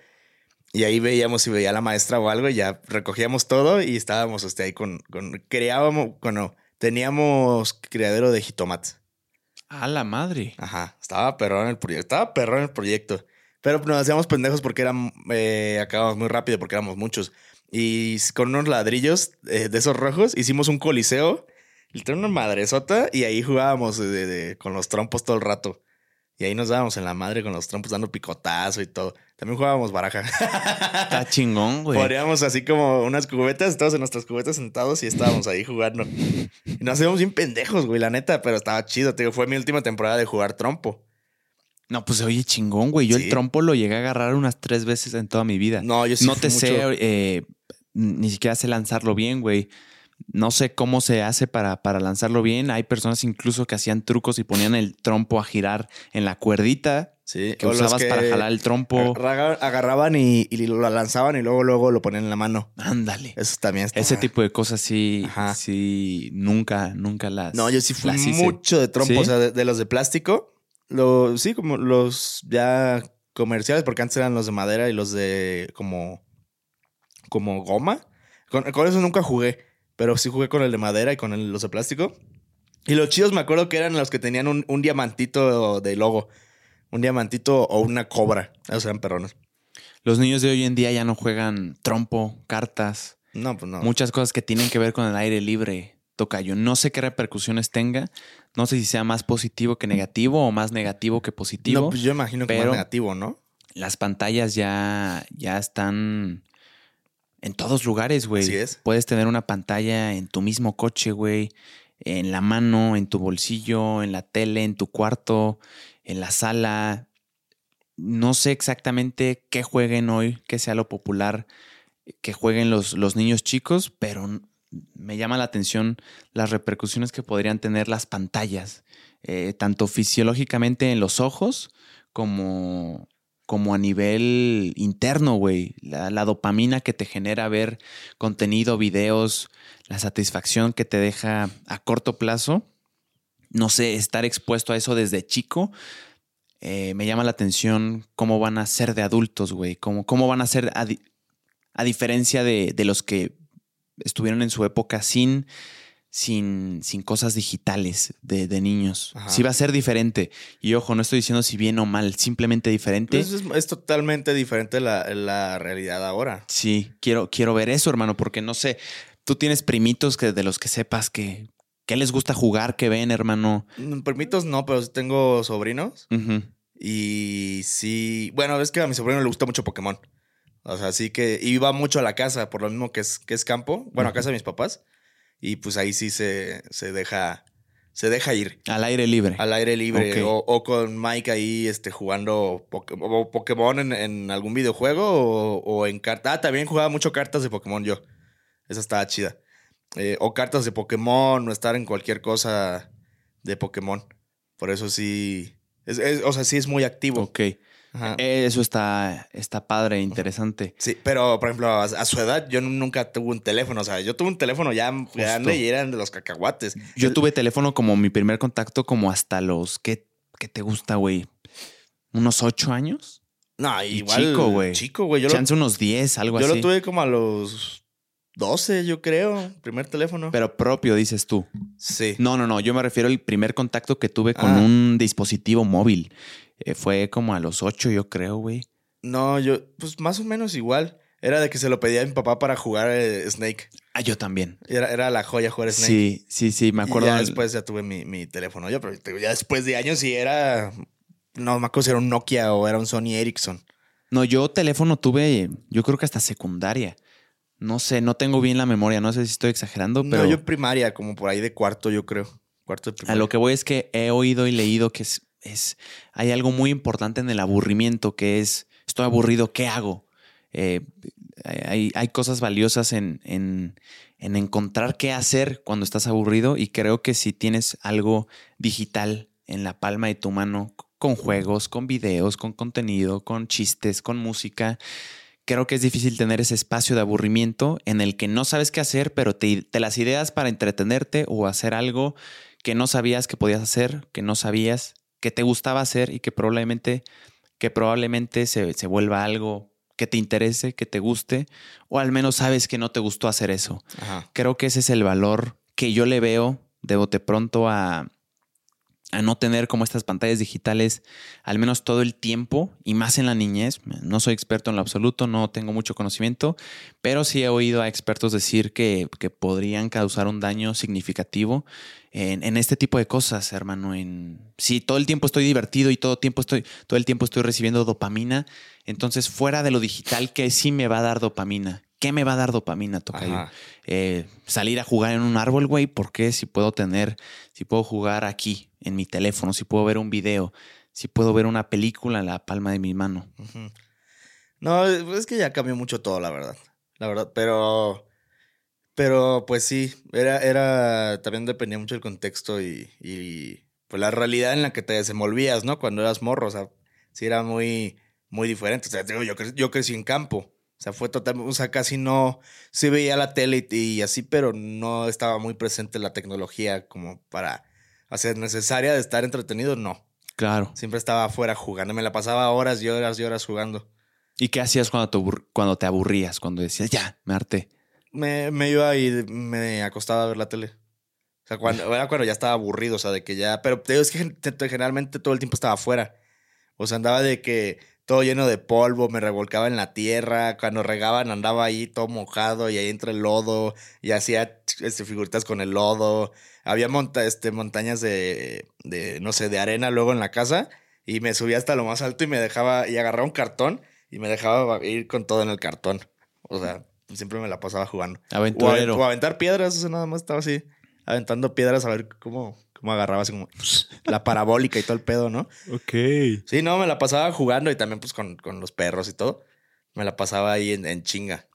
Y ahí veíamos si veía a la maestra o algo y ya recogíamos todo y estábamos este, ahí con, con creábamos, bueno, teníamos criadero de jitomates. A la madre. Ajá, estaba perrón el proyecto, estaba perrón el proyecto. Pero nos hacíamos pendejos porque eran, eh, acabamos muy rápido porque éramos muchos. Y con unos ladrillos eh, de esos rojos hicimos un coliseo tenía una madresota y ahí jugábamos de- de- con los trompos todo el rato. Y ahí nos dábamos en la madre con los trompos dando picotazo y todo. También jugábamos baraja. Está chingón, güey. Poníamos así como unas cubetas, todos en nuestras cubetas sentados y estábamos ahí jugando. Y nos hacíamos bien pendejos, güey, la neta, pero estaba chido. Te digo, fue mi última temporada de jugar trompo. No, pues oye, chingón, güey. Yo Sí. el trompo lo llegué a agarrar unas tres veces en toda mi vida. No, yo sí no te mucho- sé, eh, ni siquiera sé lanzarlo bien, güey. No sé cómo se hace para, para lanzarlo bien. Hay personas incluso que hacían trucos y ponían el trompo a girar en la cuerdita Sí, que usabas para jalar el trompo. agarra- Agarraban y, y lo lanzaban y luego, luego lo ponían en la mano. Ándale. Eso también está. Ese tipo de cosas sí, Ajá. sí, nunca, nunca las. No, yo sí fui mucho de trompo, ¿Sí? o sea, de, de los de plástico. Lo, sí, como los ya comerciales, porque antes eran los de madera y los de como, como goma. Con, con eso nunca jugué, pero sí jugué con el de madera y con el- los de plástico. Y los chidos me acuerdo que eran los que tenían un, un diamantito de logo. Un diamantito o una cobra. Esos eran perrones. Los niños de hoy en día ya no juegan trompo, cartas, No, pues no. muchas cosas que tienen que ver con el aire libre. Tocayo, no sé qué repercusiones tenga. No sé si sea más positivo que negativo o más negativo que positivo. no, pues yo imagino que más negativo, ¿no? las pantallas ya, ya están en todos lugares, güey. Así es. Puedes tener una pantalla en tu mismo coche, güey, en la mano, en tu bolsillo, en la tele, en tu cuarto, en la sala. No sé exactamente qué jueguen hoy, qué sea lo popular que jueguen los, los niños chicos, pero me llama la atención las repercusiones que podrían tener las pantallas, eh, tanto fisiológicamente en los ojos como, como a nivel interno, güey. La, dopamina que te genera ver contenido, videos, la satisfacción que te deja a corto plazo. No sé, estar expuesto a eso desde chico. eh, me llama la atención cómo van a ser de adultos, güey. Cómo, cómo van a ser a, a diferencia de, de los que estuvieron en su época sin, sin, sin cosas digitales de, de niños. Ajá. Sí va a ser diferente. Y ojo, no estoy diciendo si bien o mal, simplemente diferente. Pues es, es totalmente diferente la, la realidad ahora. Sí, quiero, quiero ver eso, hermano, porque no sé, tú tienes primitos que de los que sepas que, que les gusta jugar, que ven, hermano. Mm, Permitos no, pero sí tengo sobrinos. Y sí, bueno, es que a mi sobrino le gusta mucho Pokémon. O sea, sí que iba mucho a la casa, por lo mismo que es, que es campo. Bueno, a casa de mis papás. Y pues ahí sí se, se deja, se deja ir Al aire libre. al aire libre. O, o con Mike ahí este, jugando o Pokémon en, en algún videojuego o, o en cartas. Ah, también jugaba mucho cartas de Pokémon yo. Esa estaba chida. Eh, o cartas de Pokémon o estar en cualquier cosa de Pokémon. Por eso sí. es- es- o sea, sí es muy activo. Ok. Ajá. Eso está, está padre, interesante. Sí, pero por ejemplo, a, a su edad yo nunca tuve un teléfono. O sea, yo tuve un teléfono ya grande y eran de los cacahuates. Yo El- tuve teléfono como mi primer contacto como hasta los, ¿qué, qué te gusta, güey? ¿Unos ocho años? No, y igual. chico, güey. Chico, güey. Yo, lo, Chance unos diez, algo yo así. lo tuve como a los 12, yo creo. Primer teléfono. Pero propio, dices tú. sí. No, no, no. Yo me refiero al primer contacto que tuve con Ah. un dispositivo móvil. Eh, fue como a los ocho, yo creo, güey. No, yo, pues más o menos igual. Era de que se lo pedía a mi papá para jugar eh, Snake. Ah, yo también. Era, era la joya jugar Snake. Sí, sí, sí, me Y acuerdo. ya del- después ya tuve mi, mi teléfono yo, pero ya después de años sí era. No me acuerdo si era un Nokia o era un Sony Ericsson. No, yo teléfono tuve, yo creo que hasta secundaria. No sé, no tengo bien la memoria, no sé si estoy exagerando, pero No, yo primaria, como por ahí de cuarto, yo creo. Cuarto de a primaria. lo que voy es que he oído y leído que es, hay algo muy importante en el aburrimiento, que es, estoy aburrido, ¿qué hago? Eh, hay, hay cosas valiosas en, en, en encontrar qué hacer cuando estás aburrido y creo que si tienes algo digital en la palma de tu mano, con juegos, con videos, con contenido, con chistes, con música, creo que es difícil tener ese espacio de aburrimiento en el que no sabes qué hacer, pero te, te las ideas para entretenerte o hacer algo que no sabías que podías hacer, que no sabías que te gustaba hacer y que probablemente, que probablemente se, se vuelva algo que te interese, que te guste, o al menos sabes que no te gustó hacer eso. Ajá. Creo que ese es el valor que yo le veo de bote pronto a, a no tener como estas pantallas digitales al menos todo el tiempo y más en la niñez. No soy experto en lo absoluto, no tengo mucho conocimiento, pero sí he oído a expertos decir que, que podrían causar un daño significativo en, en, este tipo de cosas, hermano. En, si todo el tiempo estoy divertido y todo, tiempo estoy, todo el tiempo estoy recibiendo dopamina, entonces fuera de lo digital, ¿qué sí me va a dar dopamina? ¿Qué me va a dar dopamina, Tocayo? Eh, salir a jugar en un árbol, güey, ¿por qué? Si puedo tener, si puedo jugar aquí, en mi teléfono, si puedo ver un video, si puedo ver una película en la palma de mi mano. No, es que ya cambió mucho todo, la verdad. La verdad, pero. Pero pues sí, era, era. También dependía mucho del contexto y, y pues la realidad en la que te desenvolvías, ¿no? Cuando eras morro, o sea, sí era muy, muy diferente. O sea, yo, yo crecí en campo. O sea, fue totalmente, o sea, casi no, se veía la tele y, así, pero no estaba muy presente la tecnología como para hacer necesaria de estar entretenido, no. Claro. Siempre estaba afuera jugando, me la pasaba horas y horas y horas jugando. ¿Y qué hacías cuando te, cuando te aburrías? Cuando decías, ya, me harté. Me, me iba y me acostaba a ver la tele. O sea, cuando, era cuando ya estaba aburrido, o sea, de que ya, pero te digo, es que generalmente todo el tiempo estaba afuera. O sea, andaba de que todo lleno de polvo, me revolcaba en la tierra, cuando regaban andaba ahí todo mojado y ahí entre el lodo y hacía este, figuritas con el lodo. Había monta, este, montañas de, de, no sé, de arena luego en la casa y me subía hasta lo más alto y me dejaba, y agarraba un cartón y me dejaba ir con todo en el cartón. O sea, siempre me la pasaba jugando. Aventurero. O, aventar piedras, eso nada más estaba así, aventando piedras a ver cómo, cómo agarraba así como la parabólica y todo el pedo, ¿no? Ok. Sí, no, me la pasaba jugando y también pues con, con los perros y todo. Me la pasaba ahí en, chinga.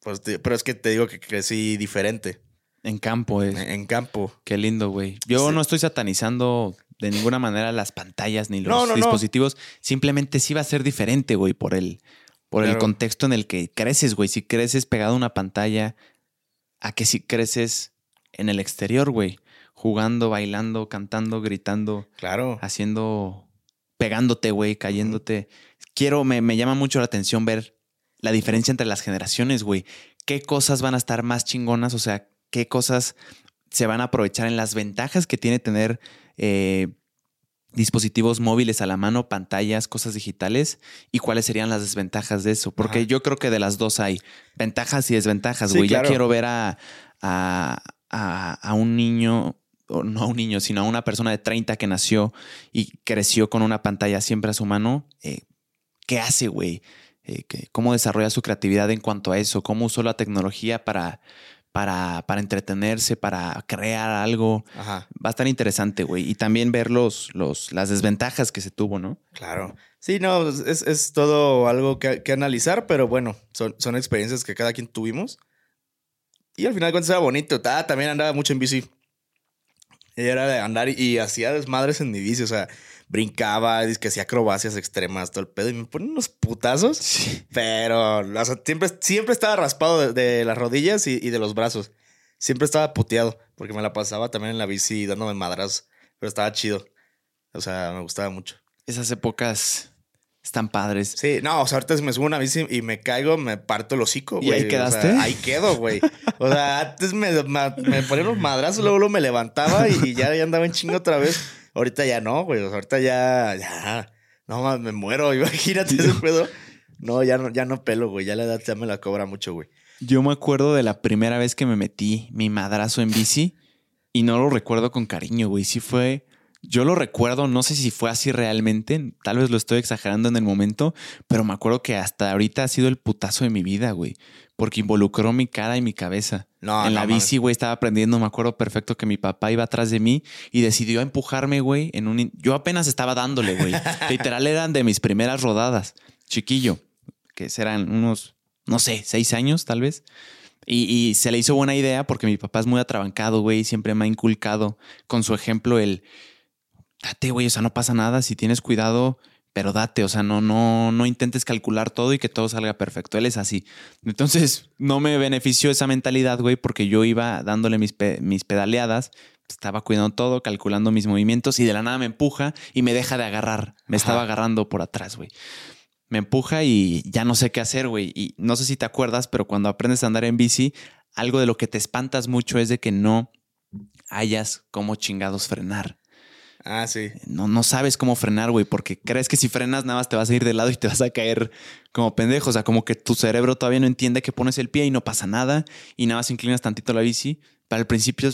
Pues, pero es que te digo que crecí diferente. En campo es. En, campo. Qué lindo, güey. Yo no estoy satanizando de ninguna manera las pantallas ni los dispositivos. Simplemente sí va a ser diferente, güey, por el, por el contexto en el que creces, güey. Si creces pegado a una pantalla, a que si creces en el exterior, güey jugando, bailando, cantando, gritando. Claro. Haciendo, pegándote, güey, cayéndote. Quiero, me, me llama mucho la atención ver la diferencia entre las generaciones, güey. ¿Qué cosas van a estar más chingonas? O sea, ¿qué cosas se van a aprovechar en las ventajas que tiene tener eh, dispositivos móviles a la mano, pantallas, cosas digitales y cuáles serían las desventajas de eso. Porque yo creo que de las dos hay ventajas y desventajas, güey. Ya quiero ver a, a, a, un niño no a un niño, sino a una persona de 30 que nació y creció con una pantalla siempre a su mano, eh, ¿qué hace, güey? Eh, ¿Cómo desarrolla su creatividad en cuanto a eso? ¿Cómo usó la tecnología para, para, para entretenerse, para crear algo? Va a estar interesante, güey. Y también ver los, las desventajas que se tuvo, ¿no? Claro. Sí, no, es, todo algo que, analizar, pero bueno, son, son experiencias que cada quien tuvimos. Y al final de cuentas era bonito. Ah, también andaba mucho en bici. Era de andar y, hacía desmadres en mi bici, o sea, brincaba, que hacía acrobacias extremas, todo el pedo, y me ponen unos putazos. Pero, siempre, siempre estaba raspado de, las rodillas y, de los brazos. Siempre estaba puteado, porque me la pasaba también en la bici dándome madras, pero estaba chido. O sea, me gustaba mucho. Esas épocas están padres. Sí, no, o sea, ahorita me subo una bici y me caigo, me parto el hocico, güey. ¿Y ahí quedaste? ahí quedo, güey. O sea, antes me, me, ponía unos madrazos, luego, me levantaba y ya, ya andaba en chingo otra vez. Ahorita ya no, güey. Ahorita ya, ya, no, me muero. Imagínate ese pedo. No, ya no, ya no pelo, güey. Ya la edad ya me la cobra mucho, güey. Yo me acuerdo de la primera vez que me metí mi madrazo en bici y no lo recuerdo con cariño, güey. Sí fue yo lo recuerdo, no sé si fue así realmente, tal vez lo estoy exagerando en el momento, pero me acuerdo que hasta ahorita ha sido el putazo de mi vida, güey, porque involucró mi cara y mi cabeza. No, en la bici, güey, estaba aprendiendo, me acuerdo perfecto que mi papá iba atrás de mí y decidió empujarme, güey, en un... Yo apenas estaba dándole, güey. Literal eran de mis primeras rodadas, chiquillo, que serán unos, no sé, seis años tal vez. Y, y, se le hizo buena idea porque mi papá es muy atrabancado, güey, siempre me ha inculcado con su ejemplo el date, güey, o sea, no pasa nada, si tienes cuidado, pero date, o sea, no, no, no intentes calcular todo y que todo salga perfecto. Él es así. Entonces, no me benefició esa mentalidad, güey, porque yo iba dándole mis, mis pedaleadas, estaba cuidando todo, calculando mis movimientos y de la nada me empuja y me deja de agarrar. Me estaba agarrando por atrás, güey. Me empuja y ya no sé qué hacer, güey. Y no sé si te acuerdas, pero cuando aprendes a andar en bici, algo de lo que te espantas mucho es de que no hayas como chingados frenar. Ah, sí. No, no sabes cómo frenar, güey, porque crees que si frenas nada más te vas a ir de lado y te vas a caer como pendejo. O sea, como que tu cerebro todavía no entiende que pones el pie y no pasa nada y nada más inclinas tantito la bici. Para el principio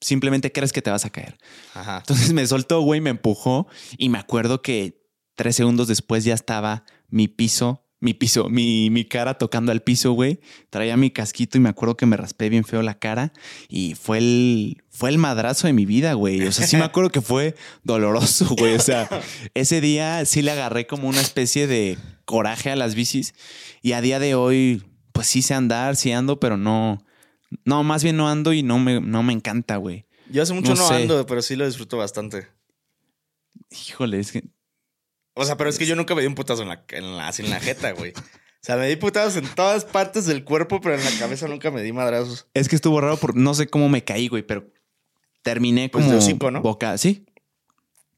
simplemente crees que te vas a caer. Ajá. Entonces me soltó, güey, me empujó y me acuerdo que tres segundos después ya estaba mi piso, mi piso, mi, mi cara tocando al piso, güey. Traía mi casquito y me acuerdo que me raspé bien feo la cara y fue el, fue el madrazo de mi vida, güey. O sea, sí me acuerdo que fue doloroso, güey. O sea, ese día sí le agarré como una especie de coraje a las bicis y a día de hoy, pues sí sé andar, sí ando, pero no, no, más bien no ando y no me, no me encanta, güey. Yo hace mucho No no, ando, pero sí lo disfruto bastante. Híjole, es que O sea, pero es que yo nunca me di un putazo en la, en la, así en la jeta, güey. O sea, me di putazos en todas partes del cuerpo, pero en la cabeza nunca me di madrazos. Es que estuvo raro porque no sé cómo me caí, güey, pero terminé Pues como de hocico, ¿no? boca. Sí,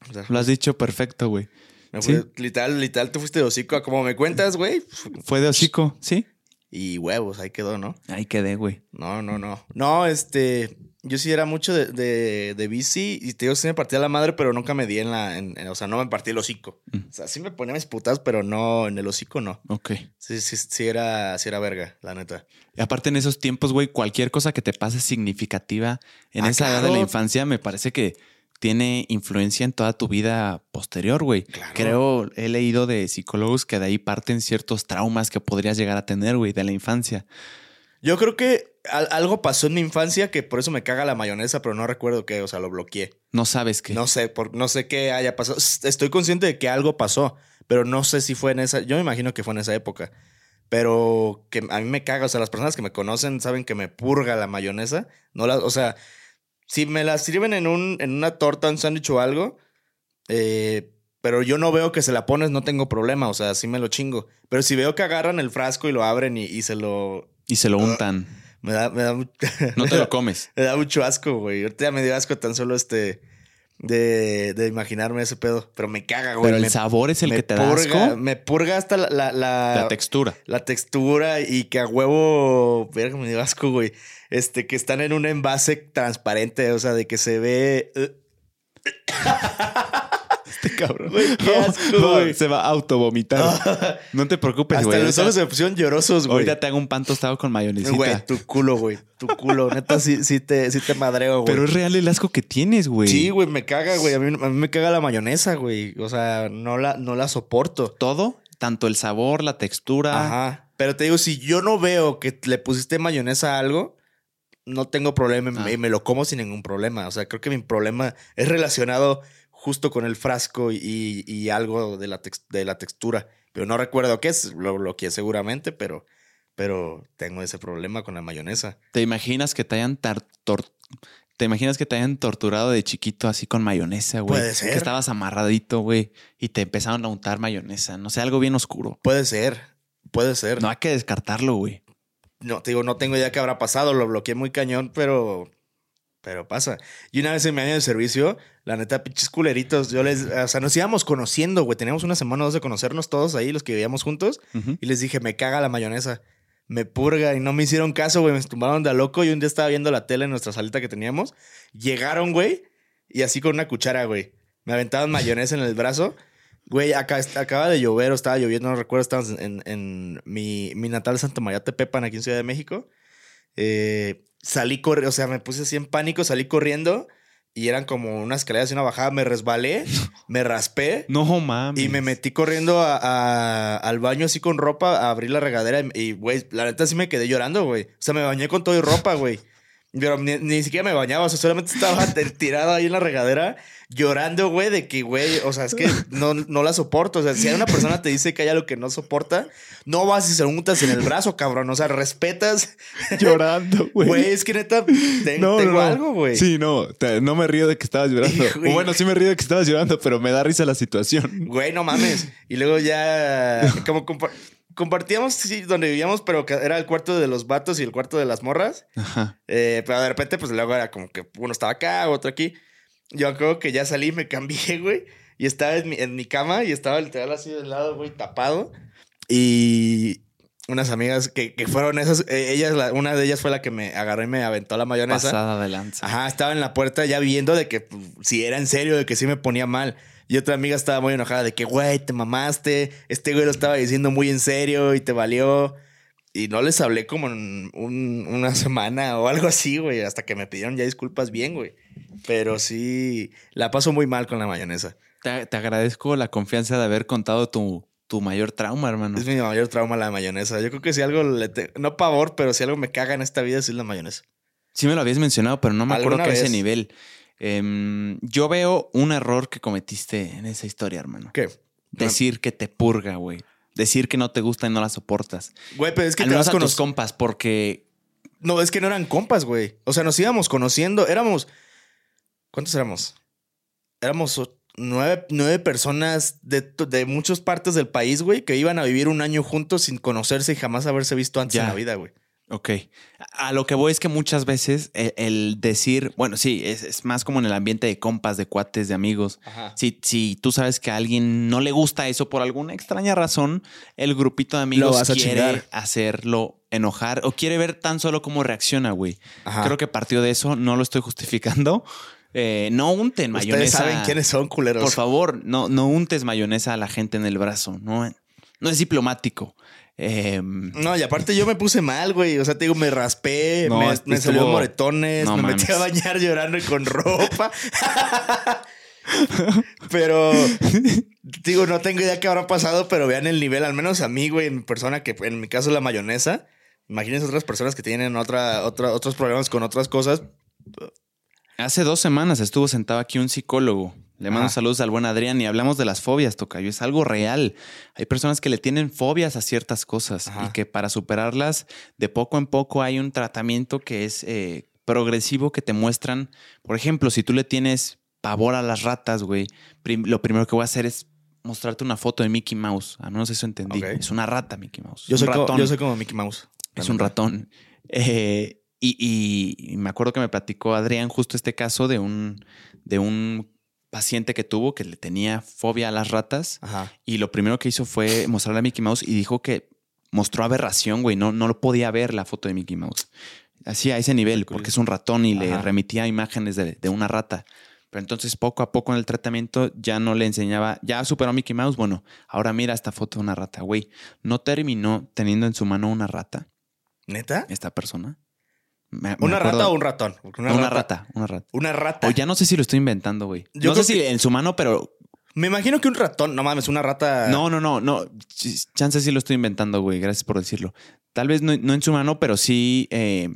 O sea, lo has dicho perfecto, güey. me sí. fui- literal, literal, te fuiste de hocico a como me cuentas, güey. Fue de hocico, sí. Y huevos, ahí quedó, ¿no? Ahí quedé, güey. No, no, no. No, este. Yo sí era mucho de, de, de bici y te digo, sí me partía la madre, pero nunca me di en la. en- en- o sea, no me partí el hocico. Mm. O sea, sí me ponía mis putas, pero no en el hocico, no. Ok. Sí, sí, sí era, sí era verga, la neta. Y aparte en esos tiempos, güey, cualquier cosa que te pase significativa en Ah, esa edad de la infancia me parece que tiene influencia en toda tu vida posterior, güey. Claro. Creo, he leído de psicólogos que de ahí parten ciertos traumas que podrías llegar a tener, güey, de la infancia. Yo creo que al- algo pasó en mi infancia que por eso me caga la mayonesa, pero no recuerdo qué, o sea, lo bloqueé. No sabes qué. No sé, por, no sé qué haya pasado. Estoy consciente de que algo pasó, pero no sé si fue en esa. Yo me imagino que fue en esa época. Pero que a mí me caga. O sea, las personas que me conocen saben que me purga la mayonesa. No la, o sea, si me la sirven en, un, en una torta, un sándwich o algo, eh, pero yo no veo que se la pones, no tengo problema. O sea, sí me lo chingo. Pero si veo que agarran el frasco y lo abren y, y se lo. Y se lo untan. Me da, me da, mu- No te lo comes. me da mucho asco, güey. Ahorita ya me dio asco tan solo este. De, de imaginarme ese pedo. Pero me caga, güey. Pero el sabor es el me que te da purga, asco. Me purga hasta la, la, la, La textura. la textura y que a huevo. Verga, me dio asco, güey. Este, que están en un envase transparente, o sea, de que se ve. Este cabrón. Güey, qué asco, No, güey. Se va a autovomitar. no te preocupes, hasta güey. los ahorita- ojos se me pusieron llorosos, güey. Ahorita te hago un pan tostado con mayonesita. Güey, tu culo, güey. Tu culo. Neta, sí, sí, te, sí te madreo, güey. Pero es real el asco que tienes, güey. Sí, güey, me caga, güey. A mí, a mí me caga la mayonesa, güey. O sea, no la, no la soporto. Todo, tanto el sabor, la textura. Ajá. Pero te digo, si yo no veo que le pusiste mayonesa a algo, no tengo problema Ah. y me lo como sin ningún problema. O sea, creo que mi problema es relacionado justo con el frasco y, y algo de la, tex- de la textura. Pero no recuerdo qué es, lo bloqueé seguramente, pero, pero tengo ese problema con la mayonesa. ¿Te imaginas que te hayan tar- tor- ¿Te imaginas que te hayan torturado de chiquito así con mayonesa, güey? Puede ser. Que estabas amarradito, güey, y te empezaron a untar mayonesa. No sé, algo bien oscuro. Puede ser, puede ser. No hay que descartarlo, güey. No, te digo, no tengo idea qué habrá pasado, lo bloqueé muy cañón, pero. Pero pasa. Y una vez en mi año de servicio, la neta, pinches culeritos, yo les. O sea, nos íbamos conociendo, güey. Teníamos una semana o dos de conocernos todos ahí, los que vivíamos juntos. Y les dije, me caga la mayonesa. Me purga y no me hicieron caso, güey. Me tumbaron de a loco. Y un día estaba viendo la tele en nuestra salita que teníamos. Llegaron, güey. Y así con una cuchara, güey. Me aventaban mayonesa en el brazo. Güey, acá, acaba de llover o estaba lloviendo, no recuerdo. Estábamos en, en mi, mi natal Santa María Tepepan, aquí en Ciudad de México. Eh, salí corriendo, o sea, me puse así en pánico, salí corriendo. Y eran como unas escaleras y una bajada. Me resbalé, me raspé. No mames. Y me metí corriendo a- a- al baño así con ropa, a abrir la regadera y- y, güey, la neta sí me quedé llorando, güey. O sea, me bañé con todo y ropa, güey. Pero ni, ni siquiera me bañaba, o sea, solamente estaba te- tirado ahí en la regadera llorando, güey, de que, güey, o sea, es que no, no la soporto. O sea, si una persona te dice que hay algo que no soporta, no vas y se lo untas en el brazo, cabrón. O sea, respetas. llorando, güey. Güey, es que neta, ten- tengo algo, güey. Sí, no, te- no me río de que estabas llorando. Hijo, O bueno, sí me río de que estabas llorando, pero me da risa la situación. Güey, no mames. Y luego ya, como compartíamos, sí, donde vivíamos, pero que era el cuarto de los vatos y el cuarto de las morras. Ajá. Eh, pero de repente, pues luego era como que uno estaba acá, otro aquí. Yo creo que ya salí, me cambié, güey. Y estaba en mi, en mi cama y estaba literal así del lado, güey, tapado. Y, unas amigas que, que fueron esas, eh, ellas, la- una de ellas fue la que me agarró y me aventó la mayonesa. Pasada de lanza. Ajá, estaba en la puerta ya viendo de que pues, si era en serio, de que sí me ponía mal. Y otra amiga estaba muy enojada de que, güey, te mamaste. Este güey lo estaba diciendo muy en serio y te valió. Y no les hablé como en un- una semana o algo así, güey, hasta que me pidieron ya disculpas bien, güey. Pero sí, la paso muy mal con la mayonesa. Te, te agradezco la confianza de haber contado tu, tu mayor trauma, hermano. Es mi mayor trauma la mayonesa. Yo creo que si algo le te- no pavor, pero si algo me caga en esta vida es la mayonesa. Sí me lo habías mencionado, pero no me acuerdo ¿Alguna que a ese nivel. Em, yo veo un error que cometiste en esa historia, hermano. ¿Qué? Decir que te purga, güey. Decir que no te gusta y no la soportas. Güey, pero es que Al te menos vas a con tus compas, porque No, es que no eran compas, güey. O sea, nos íbamos conociendo. Éramos. ¿Cuántos éramos? Éramos nueve, nueve personas de, de muchas partes del país, güey, que iban a vivir un año juntos sin conocerse y jamás haberse visto antes Ya. en la vida, güey. Ok. A lo que voy es que muchas veces el, el decir, bueno, sí, es, es más como en el ambiente de compas, de cuates, de amigos. Ajá. Si, si tú sabes que a alguien no le gusta eso por alguna extraña razón, el grupito de amigos quiere hacerlo enojar o quiere ver tan solo cómo reacciona, güey. Ajá. Creo que partió de eso, no lo estoy justificando. Eh, no unten Ustedes mayonesa. saben quiénes son, culeros. Por favor, no, no untes mayonesa a la gente en el brazo. No, no es diplomático. Em, No, y aparte yo me puse mal, güey. O sea, te digo, me raspé, No, me, me salió moretones, No me mames. metí a bañar llorando y con ropa. pero, digo, no tengo idea qué habrá pasado, pero vean el nivel, al menos a mí, güey, en mi persona, que en mi caso la mayonesa. Imagínense otras personas que tienen otra, otra, otros problemas con otras cosas. Hace dos semanas estuvo sentado aquí un psicólogo. Le mando Ajá. saludos al buen Adrián y hablamos de las fobias, Tocayo. Es algo real. Hay personas que le tienen fobias a ciertas cosas Ajá. y que para superarlas, de poco en poco hay un tratamiento que es eh, progresivo que te muestran. Por ejemplo, si tú le tienes pavor a las ratas, güey, prim- lo primero que voy a hacer es mostrarte una foto de Mickey Mouse. Al menos eso entendí. Es una rata, Mickey Mouse. Yo soy, un como, ratón. yo soy como Mickey Mouse. Es un ratón. Eh, y, y- y me acuerdo que me platicó Adrián justo este caso de un, de un paciente que tuvo que le tenía fobia a las ratas. Ajá. Y lo primero que hizo fue mostrarle a Mickey Mouse y dijo que mostró aberración, güey. No, no lo podía ver la foto de Mickey Mouse. Así a ese nivel, porque es un ratón y le remitía imágenes de, de una rata. Pero entonces poco a poco en el tratamiento ya no le enseñaba, ya superó a Mickey Mouse. Bueno, ahora mira esta foto de una rata, güey. No terminó teniendo en su mano una rata ¿Neta? esta persona. Me- ¿Una rata o un ratón? Una, rata. una rata. Una rata. O ya no sé si lo estoy inventando, güey. Yo No sé si en su mano, pero Me imagino que un ratón, no mames, una rata. no, no, no, no. Ch- Chance sí lo estoy inventando, güey. Gracias por decirlo. Tal vez no, no en su mano, pero sí. eh,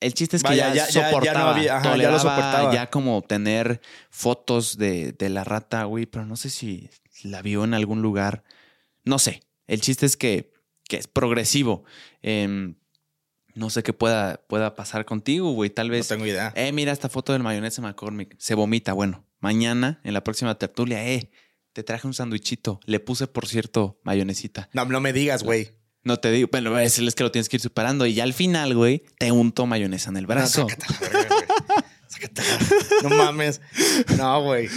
el chiste es que Vaya, ya, ya- ya- ya no soportaba, había- ajá, ya lo soportaba. ya como tener fotos de, de la rata, güey, pero no sé si la vio en algún lugar. No sé. El chiste es que, que es progresivo. Em, no sé qué pueda, pueda pasar contigo, güey. Tal No vez. tengo idea. Eh, mira esta foto del mayonesa McCormick. Se vomita. Bueno, mañana en la próxima tertulia, eh, te traje un sándwichito. Le puse, por cierto, mayonesita. No, no me digas, güey. No te digo, pero es, es que lo tienes que ir superando. Y ya al final, güey, te unto mayonesa en el brazo. No, sácate. Sácate No mames. No, güey.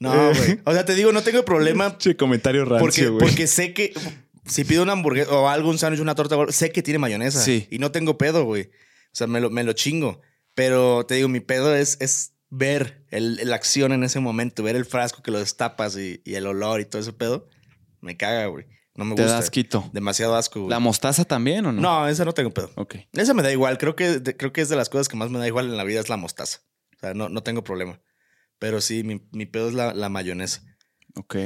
No, güey. O sea, te digo, no tengo problema Che, comentario rancio, porque, porque sé que si pido una hamburguesa o algo, un sándwich, una torta, sé que tiene mayonesa. Sí. Y no tengo pedo, güey. O sea, me lo, me lo chingo. Pero te digo, mi pedo es, es ver la acción en ese momento, ver el frasco que lo destapas y, y el olor y todo ese pedo. Me caga, güey. No me Te gusta. das quito. Demasiado asco, güey. ¿La mostaza también o no? No, esa no tengo pedo. Ok. Esa me da igual. Creo que, creo que es de las cosas que más me da igual en la vida es la mostaza. O sea, no, no tengo problema. Pero sí, mi, mi pedo es la, la mayonesa. Ok.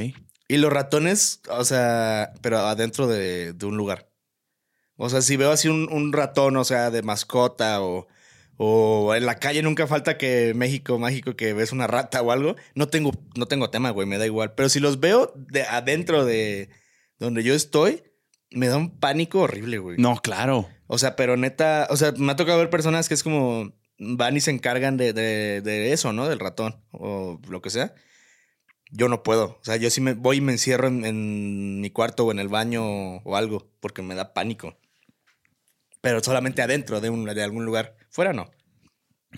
Y los ratones, o sea, pero adentro de, de un lugar. O sea, si veo así un, un ratón, o sea, de mascota o, o en la calle nunca falta que México, mágico, que ves una rata o algo, no tengo, no tengo tema, güey, me da igual. Pero si los veo de adentro de donde yo estoy, me da un pánico horrible, güey. No, claro. O sea, pero neta, o sea, me ha tocado ver personas que es como van y se encargan de, de- de eso, ¿no? Del ratón o lo que sea. Yo no puedo. O sea, yo sí me voy y me encierro en, en mi cuarto o en el baño o algo porque me da pánico. Pero solamente adentro de, un, de algún lugar. Fuera no.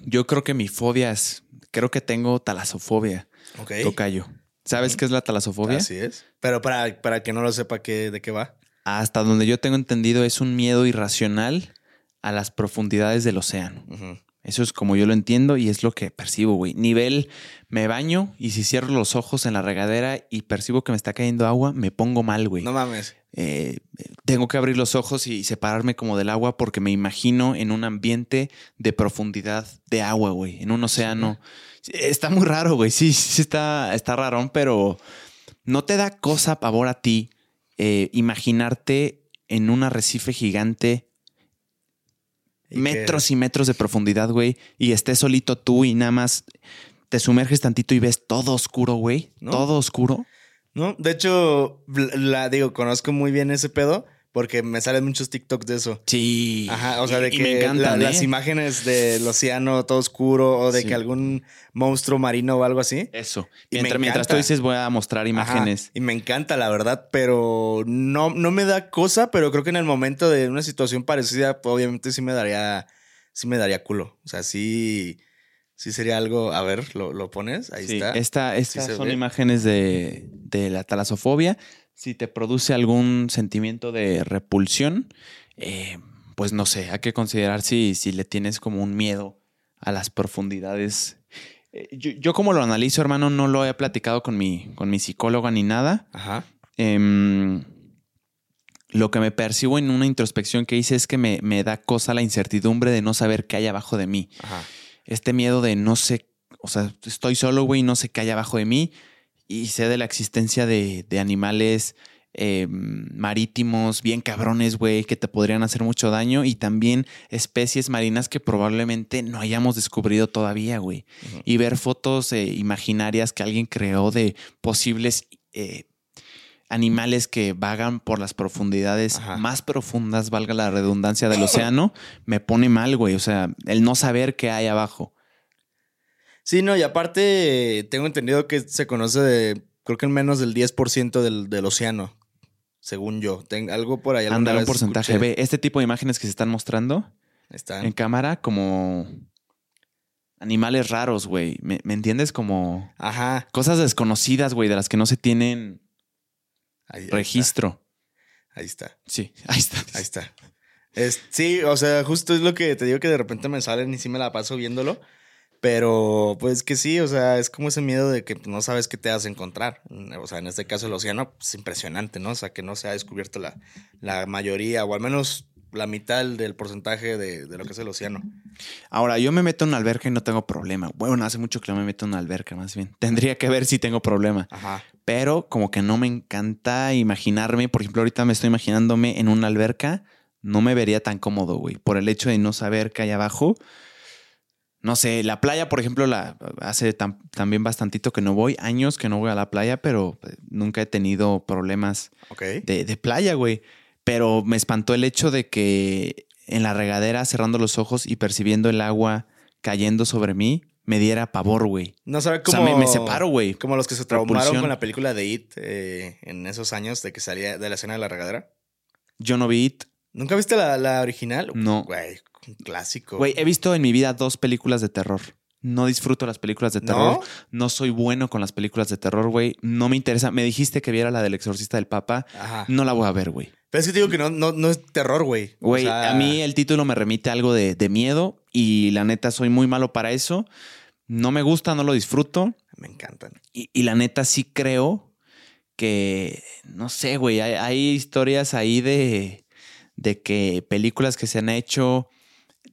Yo creo que mi fobia es. Creo que tengo talasofobia. Ok. Tocayo. ¿Sabes qué es la talasofobia? Así es. Pero para, para que no lo sepa qué, de qué va. hasta donde yo tengo entendido, es un miedo irracional a las profundidades del océano. Ujú. Eso es como yo lo entiendo y es lo que percibo, güey. Nivel, me baño y si cierro los ojos en la regadera y percibo que me está cayendo agua, me pongo mal, güey. No mames. Eh, tengo que abrir los ojos y separarme como del agua porque me imagino en un ambiente de profundidad de agua, güey, en un océano. Está muy raro, güey. Sí, sí está, está rarón, pero ¿no te da cosa pavor a ti eh, imaginarte en un arrecife gigante, ¿Y metros y metros de profundidad, güey, y estés solito tú y nada más te sumerges tantito y ves todo oscuro, güey? ¿No? Todo oscuro. No, de hecho, la- digo, conozco muy bien ese pedo porque me salen muchos TikToks de eso. Sí. Ajá, o sea, de Y- y que me encantan, la- ¿eh? las imágenes del océano todo oscuro o de Sí. que algún monstruo marino o algo así. Eso. Y Mientras, mientras tú dices, voy a mostrar Ajá, imágenes. y me encanta, la verdad, pero no, no me da cosa, pero creo que en el momento de una situación parecida, pues, obviamente sí me daría, sí me daría culo. O sea, sí, sí sería algo. A ver, lo, lo pones, ahí Sí, está. esta- estas se son ve. imágenes de, de la talasofobia. Si te produce algún sentimiento de repulsión, eh, pues no sé, hay que considerar si, si le tienes como un miedo a las profundidades. Eh, yo, yo como lo analizo, hermano, no lo he platicado con mi, con mi psicóloga ni nada. Ajá. Em, lo que me percibo en una introspección que hice es que me, me da cosa la incertidumbre de no saber qué hay abajo de mí Ajá. este miedo de no sé, o sea, estoy solo, güey, no sé qué hay abajo de mí y sé de la existencia de, de animales eh, marítimos bien cabrones, güey, que te podrían hacer mucho daño y también especies marinas que probablemente no hayamos descubrido todavía, güey. Y ver fotos eh, imaginarias que alguien creó de posibles... eh, animales que vagan por las profundidades Ajá. más profundas, valga la redundancia del océano, me pone mal, güey. O sea, el no saber qué hay abajo. Sí, no, y aparte tengo entendido que se conoce de, creo que en menos del 10% del, del océano, según yo. Ten- algo por ahí. Ándale, un porcentaje. escuché. Ve, este tipo de imágenes que se están mostrando Están. en cámara como animales raros, güey. ¿Me, me entiendes? Como Ajá. cosas desconocidas, güey, de las que no se tienen Ahí, ahí registro. está. Ahí está. Sí, ahí está. Ahí está. Es- sí, o sea, justo es lo que te digo que de repente me salen y sí me la paso viéndolo. Pero pues que sí, o sea, es como ese miedo de que no sabes qué te vas a encontrar. O sea, en este caso el océano, pues impresionante, ¿no? O sea, que no se ha descubierto la, la mayoría o al menos la mitad del porcentaje de, de lo que es el océano. Ahora, yo me meto en una alberca y no tengo problema. Bueno, hace mucho que no me meto en una alberca, más bien. Tendría que ver si tengo problema. Ajá. Pero como que no me encanta imaginarme. Por ejemplo, ahorita me estoy imaginándome en una alberca. No me vería tan cómodo, güey. Por el hecho de no saber qué hay abajo. No sé, la playa, por ejemplo, la, hace tam- también bastantito que no voy. Años que no voy a la playa, pero eh, nunca he tenido problemas de, de playa, güey. Pero me espantó el hecho de que en la regadera, cerrando los ojos y percibiendo el agua cayendo sobre mí, me diera pavor, güey. No sabe O cómo. sea, me, me separo, güey. Como los que se traumaron Repulsión. con la película de It eh, en esos años de que salía de la escena de la regadera. Yo no vi It. ¿Nunca viste la, la original? No. Güey, un clásico. Güey, he visto en mi vida dos películas de terror. No disfruto las películas de terror. ¿No? ¿No? soy bueno con las películas de terror, güey. No me interesa. Me dijiste que viera la del exorcista del Papa. Ajá. No la voy a ver, güey. Pero es que te digo que no, no, no es terror, güey. O Güey, sea, a mí el título me remite a algo de, de miedo y la neta soy muy malo para eso. No me gusta, no lo disfruto. Me encantan. Y, y la neta sí creo que, no sé, güey, hay, hay historias ahí de, de que películas que se han hecho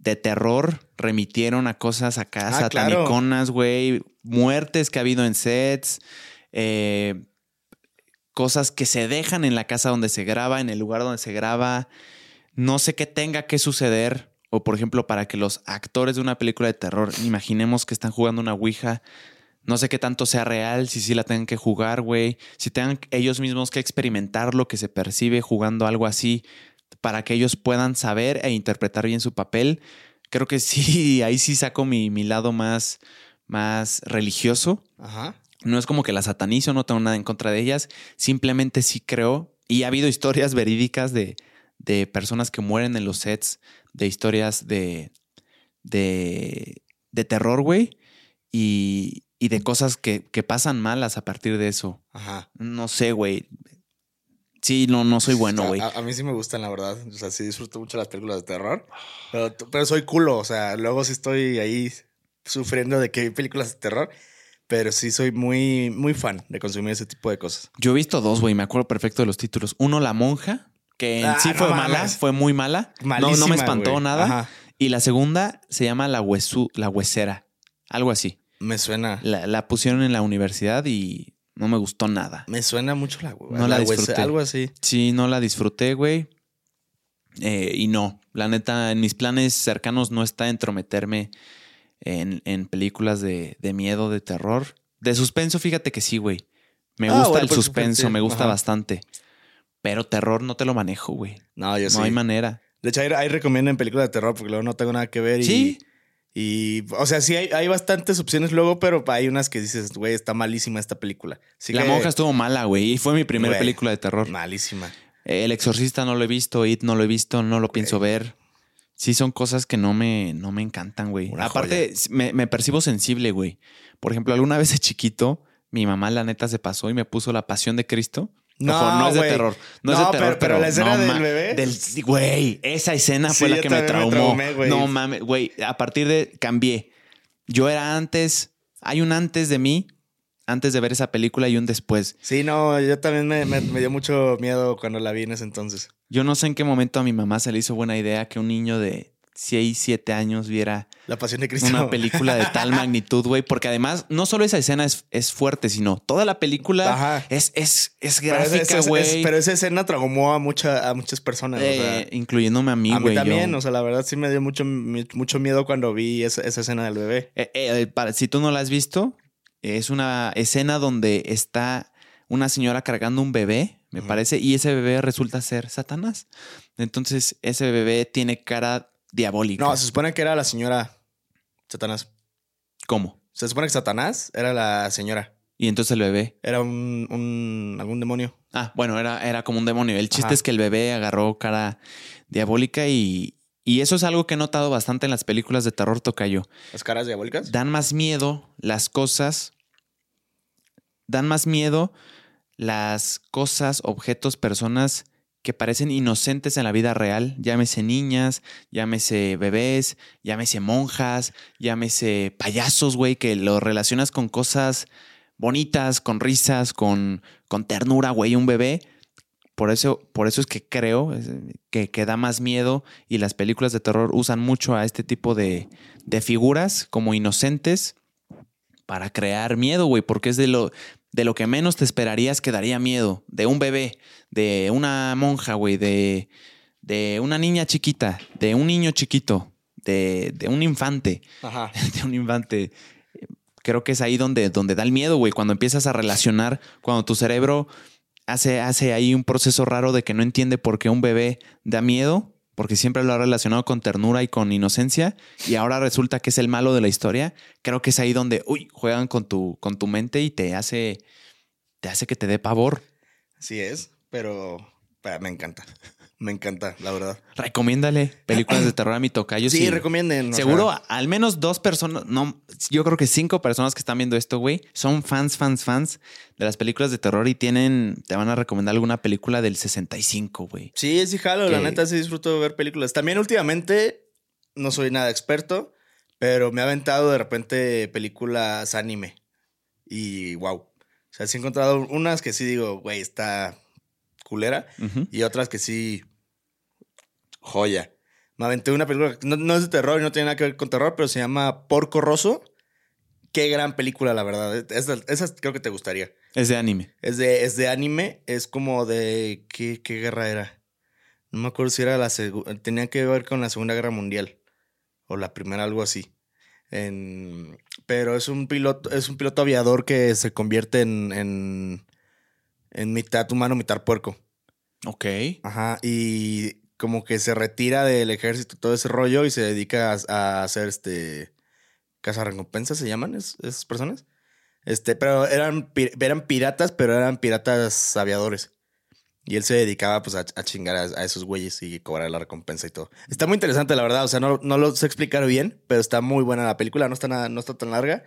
de terror remitieron a cosas acá Ah, sataniconas, güey, muertes que ha habido en sets, eh, cosas que se dejan en la casa donde se graba, en el lugar donde se graba. No sé qué tenga que suceder. O, por ejemplo, para que los actores de una película de terror, imaginemos que están jugando una Ouija, no sé qué tanto sea real, si sí la tengan que jugar, güey. Si tengan ellos mismos que experimentar lo que se percibe jugando algo así para que ellos puedan saber e interpretar bien su papel. Creo que sí, ahí sí saco mi, mi lado más, más religioso. Ajá. No es como que la satanizo, no tengo nada en contra de ellas. Simplemente sí creo. Y ha habido historias verídicas de, de personas que mueren en los sets, de historias de, de, de terror, güey. Y, y de cosas que, que pasan malas a partir de eso. Ajá. No sé, güey. Sí, no, no soy bueno, güey. A, a mí sí me gustan, la verdad. O sea, sí disfruto mucho las películas de terror. Pero, pero soy culo. O sea, luego sí estoy ahí sufriendo de que hay películas de terror. Pero sí soy muy, muy fan de consumir ese tipo de cosas. Yo he visto dos, güey. Me acuerdo perfecto de los títulos. Uno, La Monja, que en Ah, sí no fue mames. mala, fue muy mala. no, no me espantó nada. Ajá. Y la segunda se llama La, huesu, la Huesera. Algo así. Me suena. La, la pusieron en la universidad y no me gustó nada. Me suena mucho la No la huesa- disfruté. Algo así. Sí, no la disfruté, güey. Eh, y no, la neta, en mis planes cercanos no está entrometerme en, en películas de, de miedo, de terror. De suspenso, fíjate que sí, güey. Me Ah, gusta bueno, el suspenso, me gusta ajá. bastante. Pero terror no te lo manejo, güey. No, yo No sí. hay manera. De hecho, ahí, ahí recomiendan películas de terror porque luego no tengo nada que ver. Y, Sí. Y, o sea, sí hay, hay bastantes opciones luego, pero hay unas que dices, güey, está malísima esta película. La que- monja estuvo mala, güey. Y fue mi primera Güey, película de terror. Malísima. El exorcista no lo he visto, It no lo he visto, no lo pienso ver. Sí, son cosas que no me, no me encantan, güey. Una Aparte, me, me percibo sensible, güey. Por ejemplo, alguna vez de chiquito, mi mamá, la neta, se pasó y me puso la pasión de Cristo. No, Ojo, no es de terror. No, es de terror, pero- pero la escena no del bebé. Del, güey, esa escena fue la que me traumó. traumé, no mames, güey. A partir de. Cambié. Yo era antes. Hay un antes de mí, antes de ver esa película y un después. Sí, no, yo también me, me- me dio mucho miedo cuando la vi en ese entonces. Yo no sé en qué momento a mi mamá se le hizo buena idea que un niño de 6, 7 años viera La pasión de Cristo. una película de tal magnitud, güey. Porque además, no solo esa escena es, es fuerte, sino toda la película Ajá. es, es, es gráfica, güey. es- pero esa escena traumó a, mucha, a muchas personas. o sea, Eh, incluyéndome a mí, a mí güey. yo- también, o sea, la verdad sí me dio mucho, mucho miedo cuando vi esa, esa escena del bebé. Eh, eh, para- si tú no la has visto, es una escena donde está una señora cargando un bebé, me parece, y ese bebé resulta ser Satanás. Entonces, ese bebé tiene cara diabólica. No, se supone que era la señora Satanás. ¿Cómo? Se supone que Satanás era la señora. Y entonces el bebé. Era un, un algún demonio. Ah, bueno, era, era como un demonio. El chiste Ajá. es que el bebé agarró cara diabólica y, y eso es algo que he notado bastante en las películas de terror tocayo. Las caras diabólicas. Dan más miedo las cosas. Dan más miedo las cosas, objetos, personas que parecen inocentes en la vida real. Llámese niñas, llámese bebés, llámese monjas, llámese payasos, güey, que lo relacionas con cosas bonitas, con risas, con, con ternura, güey, un bebé. Por eso, por eso es que creo que, que da más miedo y las películas de terror usan mucho a este tipo de, de figuras como inocentes para crear miedo, güey, porque es de lo, de lo que menos te esperarías que daría miedo. De un bebé, de una monja, güey, de, de una niña chiquita, de un niño chiquito, de, de un infante Ajá. de un infante. Creo que es ahí donde, donde da el miedo, güey. Cuando empiezas a relacionar, cuando tu cerebro hace, hace ahí un proceso raro de que no entiende por qué un bebé da miedo, porque siempre lo ha relacionado con ternura y con inocencia, y ahora resulta que es el malo de la historia. Creo que es ahí donde, uy, juegan con tu, con tu mente y te hace, te hace que te dé pavor. Sí es, pero, pero me encanta. Me encanta, la verdad. Recomiéndale películas de terror a mi tocayo. Sí, si- recomienden. Seguro sea, al menos dos personas, no, yo creo que cinco personas que están viendo esto, güey, son fans, fans, fans de las películas de terror y tienen, te van a recomendar alguna película del 65, güey. Sí, sí, jalo. La neta, sí disfruto de ver películas. También últimamente, no soy nada experto, pero me ha aventado de repente películas anime. Y wow. O sea, sí he encontrado unas que sí digo, güey, está culera. Y otras que sí, joya. Me aventé una película, no, no es de terror y no tiene nada que ver con terror, pero se llama Porco Rosso. Qué gran película, la verdad. Esa, esa creo que te gustaría. Es de anime. Es de, es de anime, es como de. ¿qué, qué guerra era? No me acuerdo si era la segunda. Tenía que ver con la Segunda Guerra Mundial. O la primera, algo así. En- pero es un piloto, es un piloto aviador que se convierte en, en, en mitad humano, mitad puerco. Ok. Ajá. Y como que se retira del ejército, todo ese rollo, y se dedica a, hacer este. Cazarrecompensas se llaman es- esas personas. Este, pero eran, eran piratas, pero eran piratas aviadores. Y él se dedicaba pues a, chingar a, a esos güeyes y cobrar la recompensa y todo. Está muy interesante, la verdad. O sea, no, no lo sé explicar bien, pero está muy buena la película. No está, nada, no está tan larga.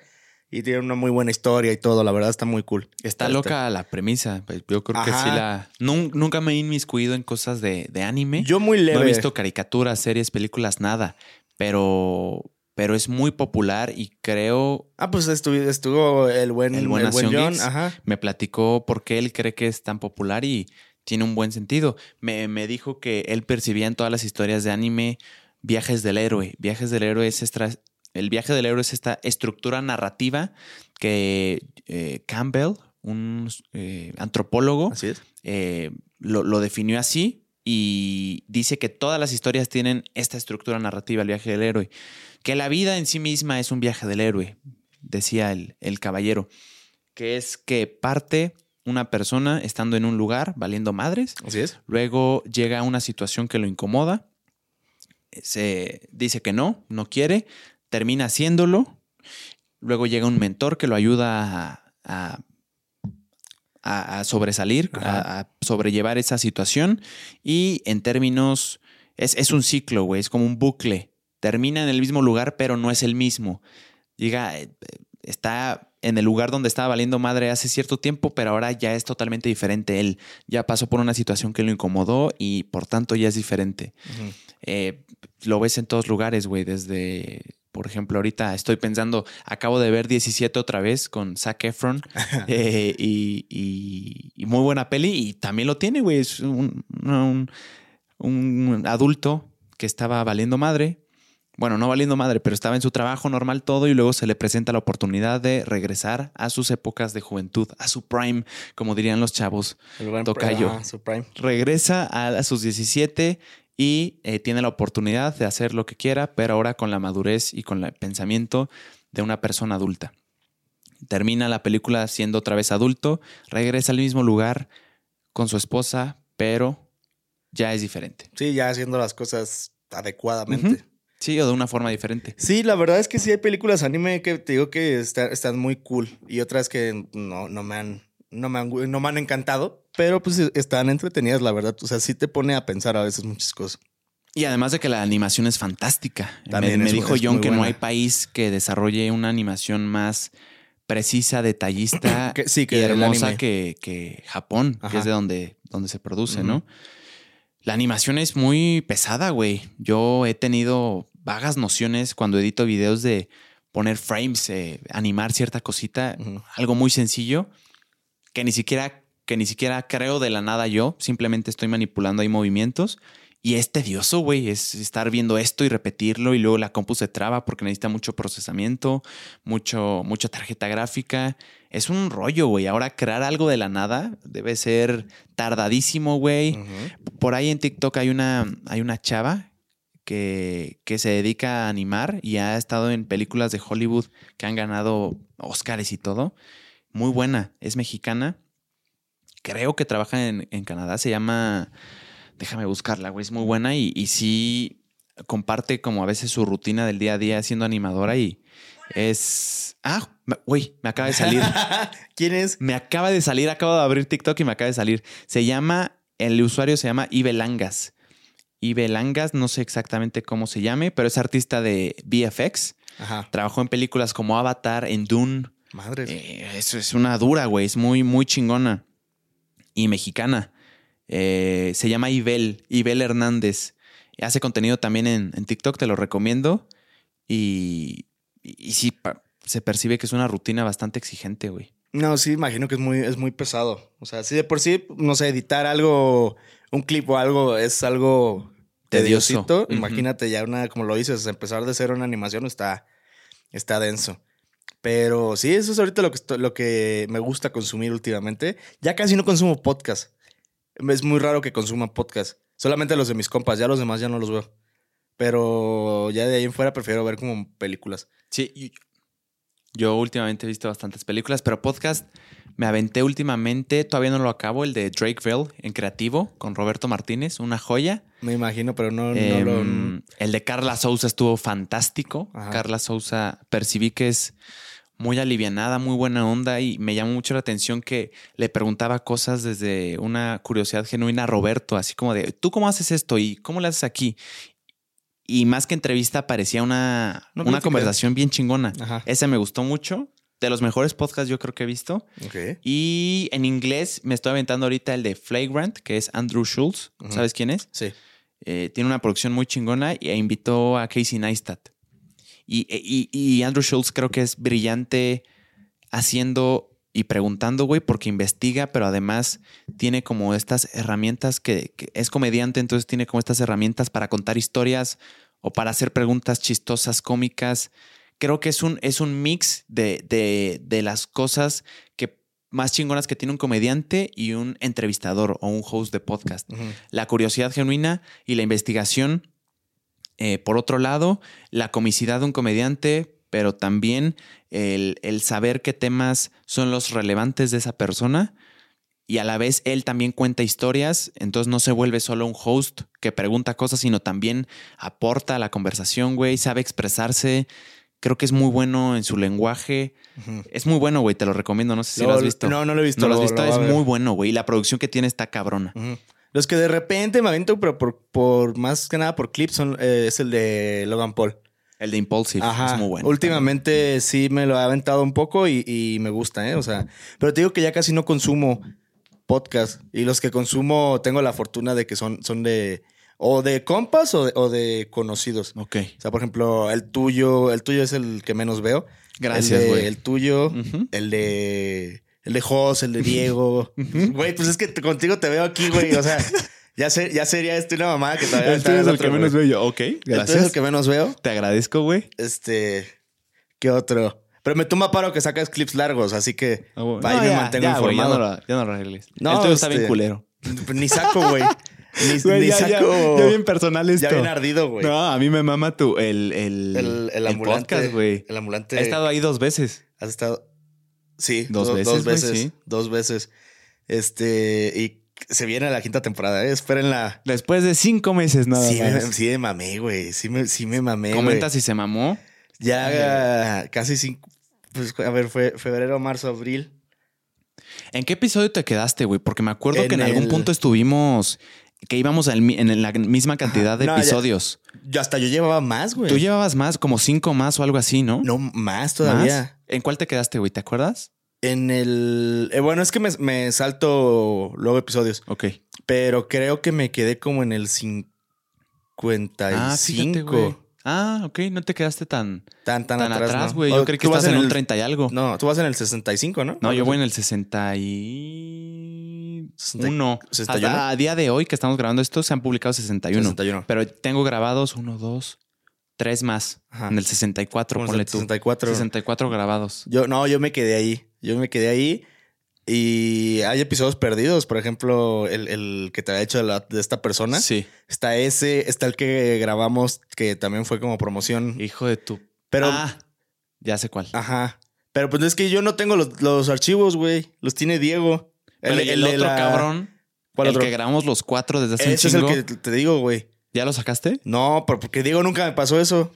Y tiene una muy buena historia y todo. La verdad está muy cool. Está loca la premisa. pues, Yo creo que sí la. Nun- nunca me he inmiscuido en cosas de, de anime. Yo muy leve. no he visto caricaturas, series, películas, nada. Pero, pero es muy popular y creo. Ah, pues estuvo, estuvo el buen, El el buen buen, Acción John. Geeks. Ajá. Me platicó por qué él cree que es tan popular y tiene un buen sentido. Me, me dijo que él percibía en todas las historias de anime viajes del héroe. Viajes del héroe es esta, el viaje del héroe es esta estructura narrativa que eh, Campbell, un eh, antropólogo, Así es. eh, lo, lo definió así y dice que todas las historias tienen esta estructura narrativa, el viaje del héroe. Que la vida en sí misma es un viaje del héroe, decía el, el caballero, que es que parte una persona estando en un lugar valiendo madres, Así es. luego llega a una situación que lo incomoda, se dice que no, no quiere, termina haciéndolo, luego llega un mentor que lo ayuda a, a- a- a sobresalir, a, sobrellevar esa situación y en términos, es, es un ciclo, güey, es como un bucle, termina en el mismo lugar pero no es el mismo. Llega, eh, está en el lugar donde estaba valiendo madre hace cierto tiempo, pero ahora ya es totalmente diferente él. Ya pasó por una situación que lo incomodó y por tanto ya es diferente. Eh, lo ves en todos lugares, güey, desde, por ejemplo, ahorita estoy pensando, acabo de ver 17 otra vez con Zac Efron eh, y, y- y muy buena peli y también lo tiene, güey, es un, un- un adulto que estaba valiendo madre. Bueno, no valiendo madre, pero estaba en su trabajo normal todo y luego se le presenta la oportunidad de regresar a sus épocas de juventud, a su prime, como dirían los chavos El buen Tocayo. Ajá, su prime. regresa a, a sus 17 y eh, tiene la oportunidad de hacer lo que quiera, pero ahora con la madurez y con el pensamiento de una persona adulta. Termina la película siendo otra vez adulto, regresa al mismo lugar con su esposa, pero ya es diferente. Sí, ya haciendo las cosas adecuadamente. Ujú. Sí, o de una forma diferente. Sí, la verdad es que sí hay películas anime que te digo que está- están muy cool y otras que no, no me han no me han, no me han encantado, pero pues están entretenidas, la verdad. O sea, sí te pone a pensar a veces muchas cosas. Y además de que la animación es fantástica. También me, me dijo John que no hay país que desarrolle una animación más precisa, detallista Que- sí, que y hermosa que, que Japón, que es de donde, donde se produce. ¿no? La animación es muy pesada, güey. Yo he tenido vagas nociones cuando edito videos de poner frames, eh, animar cierta cosita, algo muy sencillo que ni siquiera que ni siquiera creo de la nada yo, simplemente estoy manipulando ahí movimientos y es tedioso, güey, es estar viendo esto y repetirlo y luego la compu se traba porque necesita mucho procesamiento, mucho mucha tarjeta gráfica, es un rollo, güey. Ahora crear algo de la nada debe ser tardadísimo, güey. Por ahí en TikTok hay una hay una chava que, que se dedica a animar y ha estado en películas de Hollywood que han ganado Oscars y todo. Muy buena, es mexicana. Creo que trabaja en, en Canadá, se llama... Déjame buscarla, güey, es muy buena y, y sí comparte como a veces su rutina del día a día siendo animadora y es... Ah, güey, me acaba de salir. ¿Quién es? Me acaba de salir, acabo de abrir TikTok y me acaba de salir. Se llama, el usuario se llama Ibelangas. Ibelangas, no sé exactamente cómo se llame, pero es artista de VFX. Ajá. Trabajó en películas como Avatar, en Dune. Madre. Eh, eso es una dura, güey. Es muy, muy chingona. Y mexicana. Eh, se llama Ibel, Ibel Hernández. Hace contenido también en, en TikTok, te lo recomiendo. Y, y, y sí, pa- se percibe que es una rutina bastante exigente, güey. No, sí, imagino que es muy, es muy pesado. O sea, sí de por sí, no sé, editar algo, un clip o algo, es algo Tedioso. tediosito. Imagínate ya una, como lo dices, empezar de cero una animación está, está denso. Pero sí, eso es ahorita lo que, lo que me gusta consumir últimamente. Ya casi no consumo podcast. Es muy raro que consuma podcast. Solamente los de mis compas, ya los demás ya no los veo. Pero ya de ahí en fuera prefiero ver como películas. Sí, yo últimamente he visto bastantes películas, pero podcast me aventé últimamente, todavía no lo acabo, el de Drakeville en creativo con Roberto Martínez, una joya. Me imagino, pero no, no Em, lo... El de Carla Sousa estuvo fantástico. Ajá. Carla Sousa percibí que es muy alivianada, muy buena onda y me llamó mucho la atención que le preguntaba cosas desde una curiosidad genuina a Roberto, así como de, ¿tú cómo haces esto y cómo lo haces aquí? Y más que entrevista parecía una, Una conversación bien chingona. Ajá. Ese me gustó mucho. De los mejores podcasts yo creo que he visto. Y en inglés me estoy aventando ahorita el de Flagrant, que es Andrew Schultz. ¿Sabes quién es? Sí. Eh, tiene una producción muy chingona y- e invitó a Casey Neistat. Y, y- y Andrew Schultz creo que es brillante haciendo y preguntando, güey, porque investiga, pero además tiene como estas herramientas que, que es comediante, entonces tiene como estas herramientas para contar historias o para hacer preguntas chistosas, cómicas. Creo que es un, es un mix de, de, de las cosas que más chingonas que tiene un comediante y un entrevistador o un host de podcast la curiosidad genuina y la investigación. eh, por otro lado, la comicidad de un comediante, pero también el, el saber qué temas son los relevantes de esa persona. Y a la vez él también cuenta historias, entonces no se vuelve solo un host que pregunta cosas, sino también aporta a la conversación, güey, sabe expresarse. Creo que es muy bueno en su lenguaje. Es muy bueno, güey, te lo recomiendo. No sé si Lo- lo has visto. No, no lo he visto. ¿No lo has visto? lo es muy bueno, güey. Y la producción que tiene está cabrona. Los que de repente me aviento, pero por, por más que nada por clips, son, eh, es el de Logan Paul. El de Impulsive Ajá. es muy bueno. Últimamente sí me lo he aventado un poco y, y me gusta, ¿eh? O sea, pero te digo que ya casi no consumo podcast. Y los que consumo tengo la fortuna de que son, son de. O de compas o de, o de conocidos. Ok. O sea, por ejemplo, el tuyo, el tuyo es el que menos veo. Gracias, El, güey. el tuyo, el de. El de Jos, el de Diego. Güey, pues es que contigo te veo aquí, güey. O sea, ya, sé, ya sería esto una mamada que te vaya a aventar al otro, güey. veo yo. Ok, El tuyo gracias. es el que menos veo. Te agradezco, güey. Este. ¿Qué otro? Pero me toma paro que sacas clips largos, así que bueno. pa' ahí No, me ya, mantengo ya, güey, ya, informado. no lo, ya no lo arregles. No, el tuyo está bien este- culero. Ni saco, güey. Ni, Güey, ni ya, saco. ya bien personal esto. Ya bien ardido, güey. No, a mí me mama tu, el, el, el, el ambulante. podcast, güey. El ambulante. He estado ahí dos veces. Has estado. Sí, Dos do- veces, Dos güey, veces. sí. Dos veces. Este. Y se viene la quinta temporada, ¿eh? Espérenla. Después de cinco meses nada Sí me, más. sí me mamé, güey. Sí me, sí me mamé. Comenta güey. si se mamó. Ya ah, casi cinco. Pues, a ver, fue febrero, marzo, abril. ¿En qué episodio te quedaste, güey? Porque me acuerdo En que en algún punto estuvimos... Que íbamos al en la misma cantidad de No, ya- episodios. Yo hasta yo llevaba más, güey. Tú llevabas más, como cinco más o algo así, ¿no? No, más todavía. ¿Más? ¿En cuál te quedaste, güey? ¿Te acuerdas? En el. eh, bueno, es que me, me salto luego episodios, Ok. pero creo que me quedé como en el 55. Ah, fíjate, güey. Ah, ok. No te quedaste tan, tan, tan, tan atrás, ¿no? güey. Yo creí que estás en un el- 30 y algo. No, No, tú vas en el 65, ¿no? yo voy en el 61. 61. Hasta a día de hoy que estamos grabando esto se han publicado 61. 61. Pero tengo grabados uno, dos, tres más. Ajá. En el 64, Como ponle tú. 64. 64 grabados. Yo, no, yo me quedé ahí. Yo me quedé ahí. Y hay episodios perdidos. Por ejemplo, el, el que te había hecho de, la- de esta persona. Sí. Está ese, está el que grabamos, que también fue como promoción. Hijo de tu. Pero, Ah, ya sé cuál. ajá. Pero pues es que yo no tengo los, los archivos, güey. Los tiene Diego. Pero ¿y el, otro la- cabrón. ¿Cuál el otro? que grabamos los cuatro desde hace Ese un es el chingo. que te digo, güey. ¿Ya lo sacaste? No, pero porque Diego nunca me pasó eso.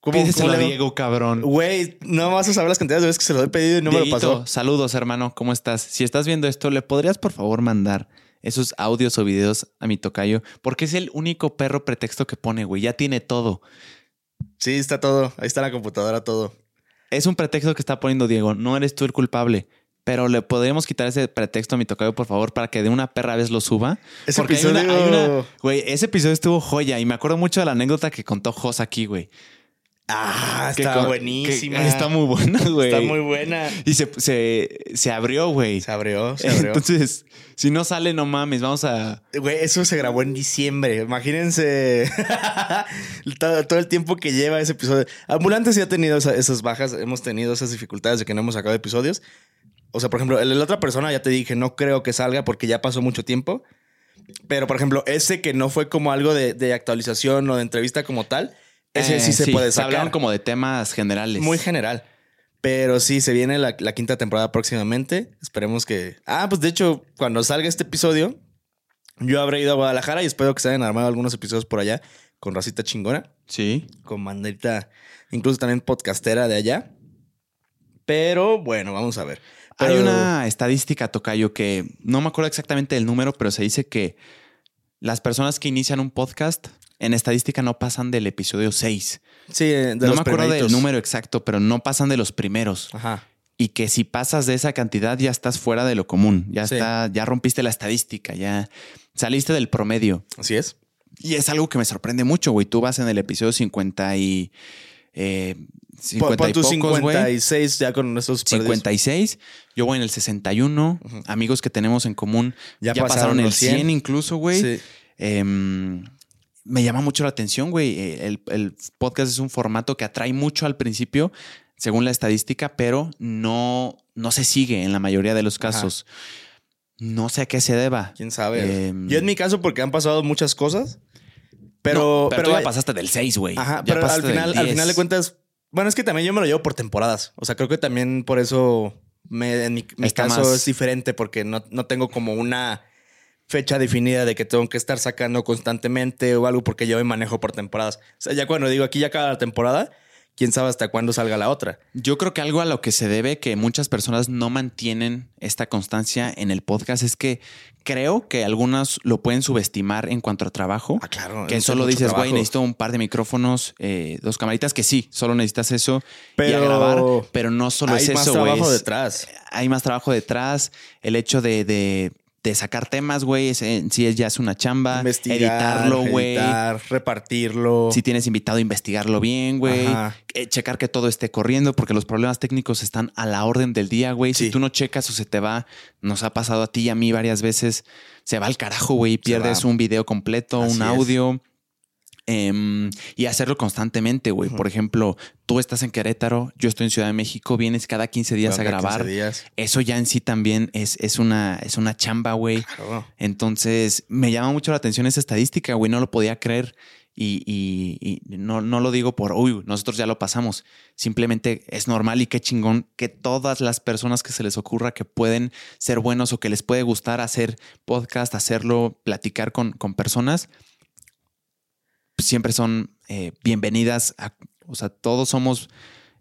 ¿Cómo, Pídeselo a? Diego, cabrón. Güey, no vas a saber las cantidades de veces que se lo he pedido y no me lo pasó. saludos, hermano. ¿Cómo estás? Si estás viendo esto, ¿le podrías por favor mandar esos audios o videos a mi tocayo? Porque es el único perro pretexto que pone, güey. Ya tiene todo. Sí, está todo. Ahí está la computadora, todo. Es un pretexto que está poniendo Diego. No eres tú el culpable. Pero le podríamos quitar ese pretexto a mi tocayo, por favor, para que de una perra vez lo suba. Ese Porque hay episodio. una- hay una- Güey, ese episodio estuvo joya y me acuerdo mucho de la anécdota que contó Jos aquí, güey. Ah, Que está con- buenísima. que- está muy buena, güey. Está muy buena. Y se, se, se abrió, güey. Se abrió, se abrió. Entonces, si no sale, no mames, vamos a. Güey, eso se grabó en diciembre. Imagínense todo, todo el tiempo que lleva ese episodio. Ambulantes sí ha tenido esa- esas bajas. Hemos tenido esas dificultades de que no hemos sacado episodios. O sea, por ejemplo, el de la otra persona ya te dije, no creo que salga porque ya pasó mucho tiempo. Pero, por ejemplo, ese que no fue como algo de, de actualización o de entrevista como tal, ese Eh, sí se puede Se sacar. hablaron como de temas generales. Muy general. Pero sí, se viene la, la quinta temporada próximamente. Esperemos que. Ah, pues de hecho, cuando salga este episodio, yo habré ido a Guadalajara y espero que se hayan armado algunos episodios por allá con racita chingona, Sí. con banderita, incluso también podcastera de allá. Pero bueno, vamos a ver. Hay una estadística, Tocayo, que no me acuerdo exactamente del número, pero se dice que las personas que inician un podcast en estadística no pasan del episodio 6. Sí, de no los me acuerdo primeritos. del número exacto, pero no pasan de los primeros. Ajá. Y que si pasas de esa cantidad ya estás fuera de lo común. Ya Sí. está, ya rompiste la estadística, ya saliste del promedio. Así es. Y es algo que me sorprende mucho, güey. Tú vas en el episodio 50 y. Eh, 50 Pon y tus pocos, güey. 56 ya con esos perdidos. 56. Yo voy en el 61. Amigos que tenemos en común Ya ya, pasaron pasaron, el los 100, 100 incluso, güey. Sí. Em, me llama mucho la atención, güey. Eh, El, el podcast es un formato que atrae mucho al principio, según la estadística, pero no, no se sigue en la mayoría de los Ajá. casos. No sé a qué se deba. ¿Quién sabe? Em, Yo en mi caso, porque han pasado muchas cosas. Pero, No, pero, tú ya pasaste del 6, güey. Ajá, Ya pero al final, al 10. final de cuentas, bueno, es que también yo me lo llevo por temporadas. O sea, creo que también por eso me, en mi, mi caso más- es diferente porque no, no tengo como una fecha definida de que tengo que estar sacando constantemente o algo porque yo me manejo por temporadas. O sea, ya cuando digo aquí ya acaba la temporada, quién sabe hasta cuándo salga la otra. Yo creo que algo a lo que se debe que muchas personas no mantienen esta constancia en el podcast es que creo que algunas lo pueden subestimar en cuanto a trabajo. Ah, claro. Que solo dices, güey, trabajo. necesito un par de micrófonos, eh, dos camaritas, que sí, solo necesitas eso y Pero a grabar, pero no solo Hay es más eso, güey. trabajo es- detrás. Hay más trabajo detrás. El hecho de, de- de sacar temas, güey, en sí es ya es una chamba. Investigar, editarlo, güey. editar, repartirlo. Si tienes invitado, investigarlo bien, güey. Eh, checar que todo esté corriendo, porque los problemas técnicos están a la orden del día, güey. Sí. Si tú no checas o se te va, nos ha pasado a ti y a mí varias veces, se va al carajo, güey, pierdes un video completo, Así un es. Em, y hacerlo constantemente, güey. Por ejemplo, tú estás en Querétaro, yo estoy en Ciudad de México, vienes cada 15 días Cada a grabar. 15 días. Eso ya en sí también es, es, una, es una chamba, güey. Claro. Entonces, me llama mucho la atención esa estadística, güey. No lo podía creer. Y, y- y no, no lo digo por, uy, nosotros ya lo pasamos. Simplemente es normal y qué chingón que todas las personas que se les ocurra que pueden ser buenos o que les puede gustar hacer podcast, hacerlo, platicar con, con personas, siempre son eh, bienvenidas. A, o sea, todos somos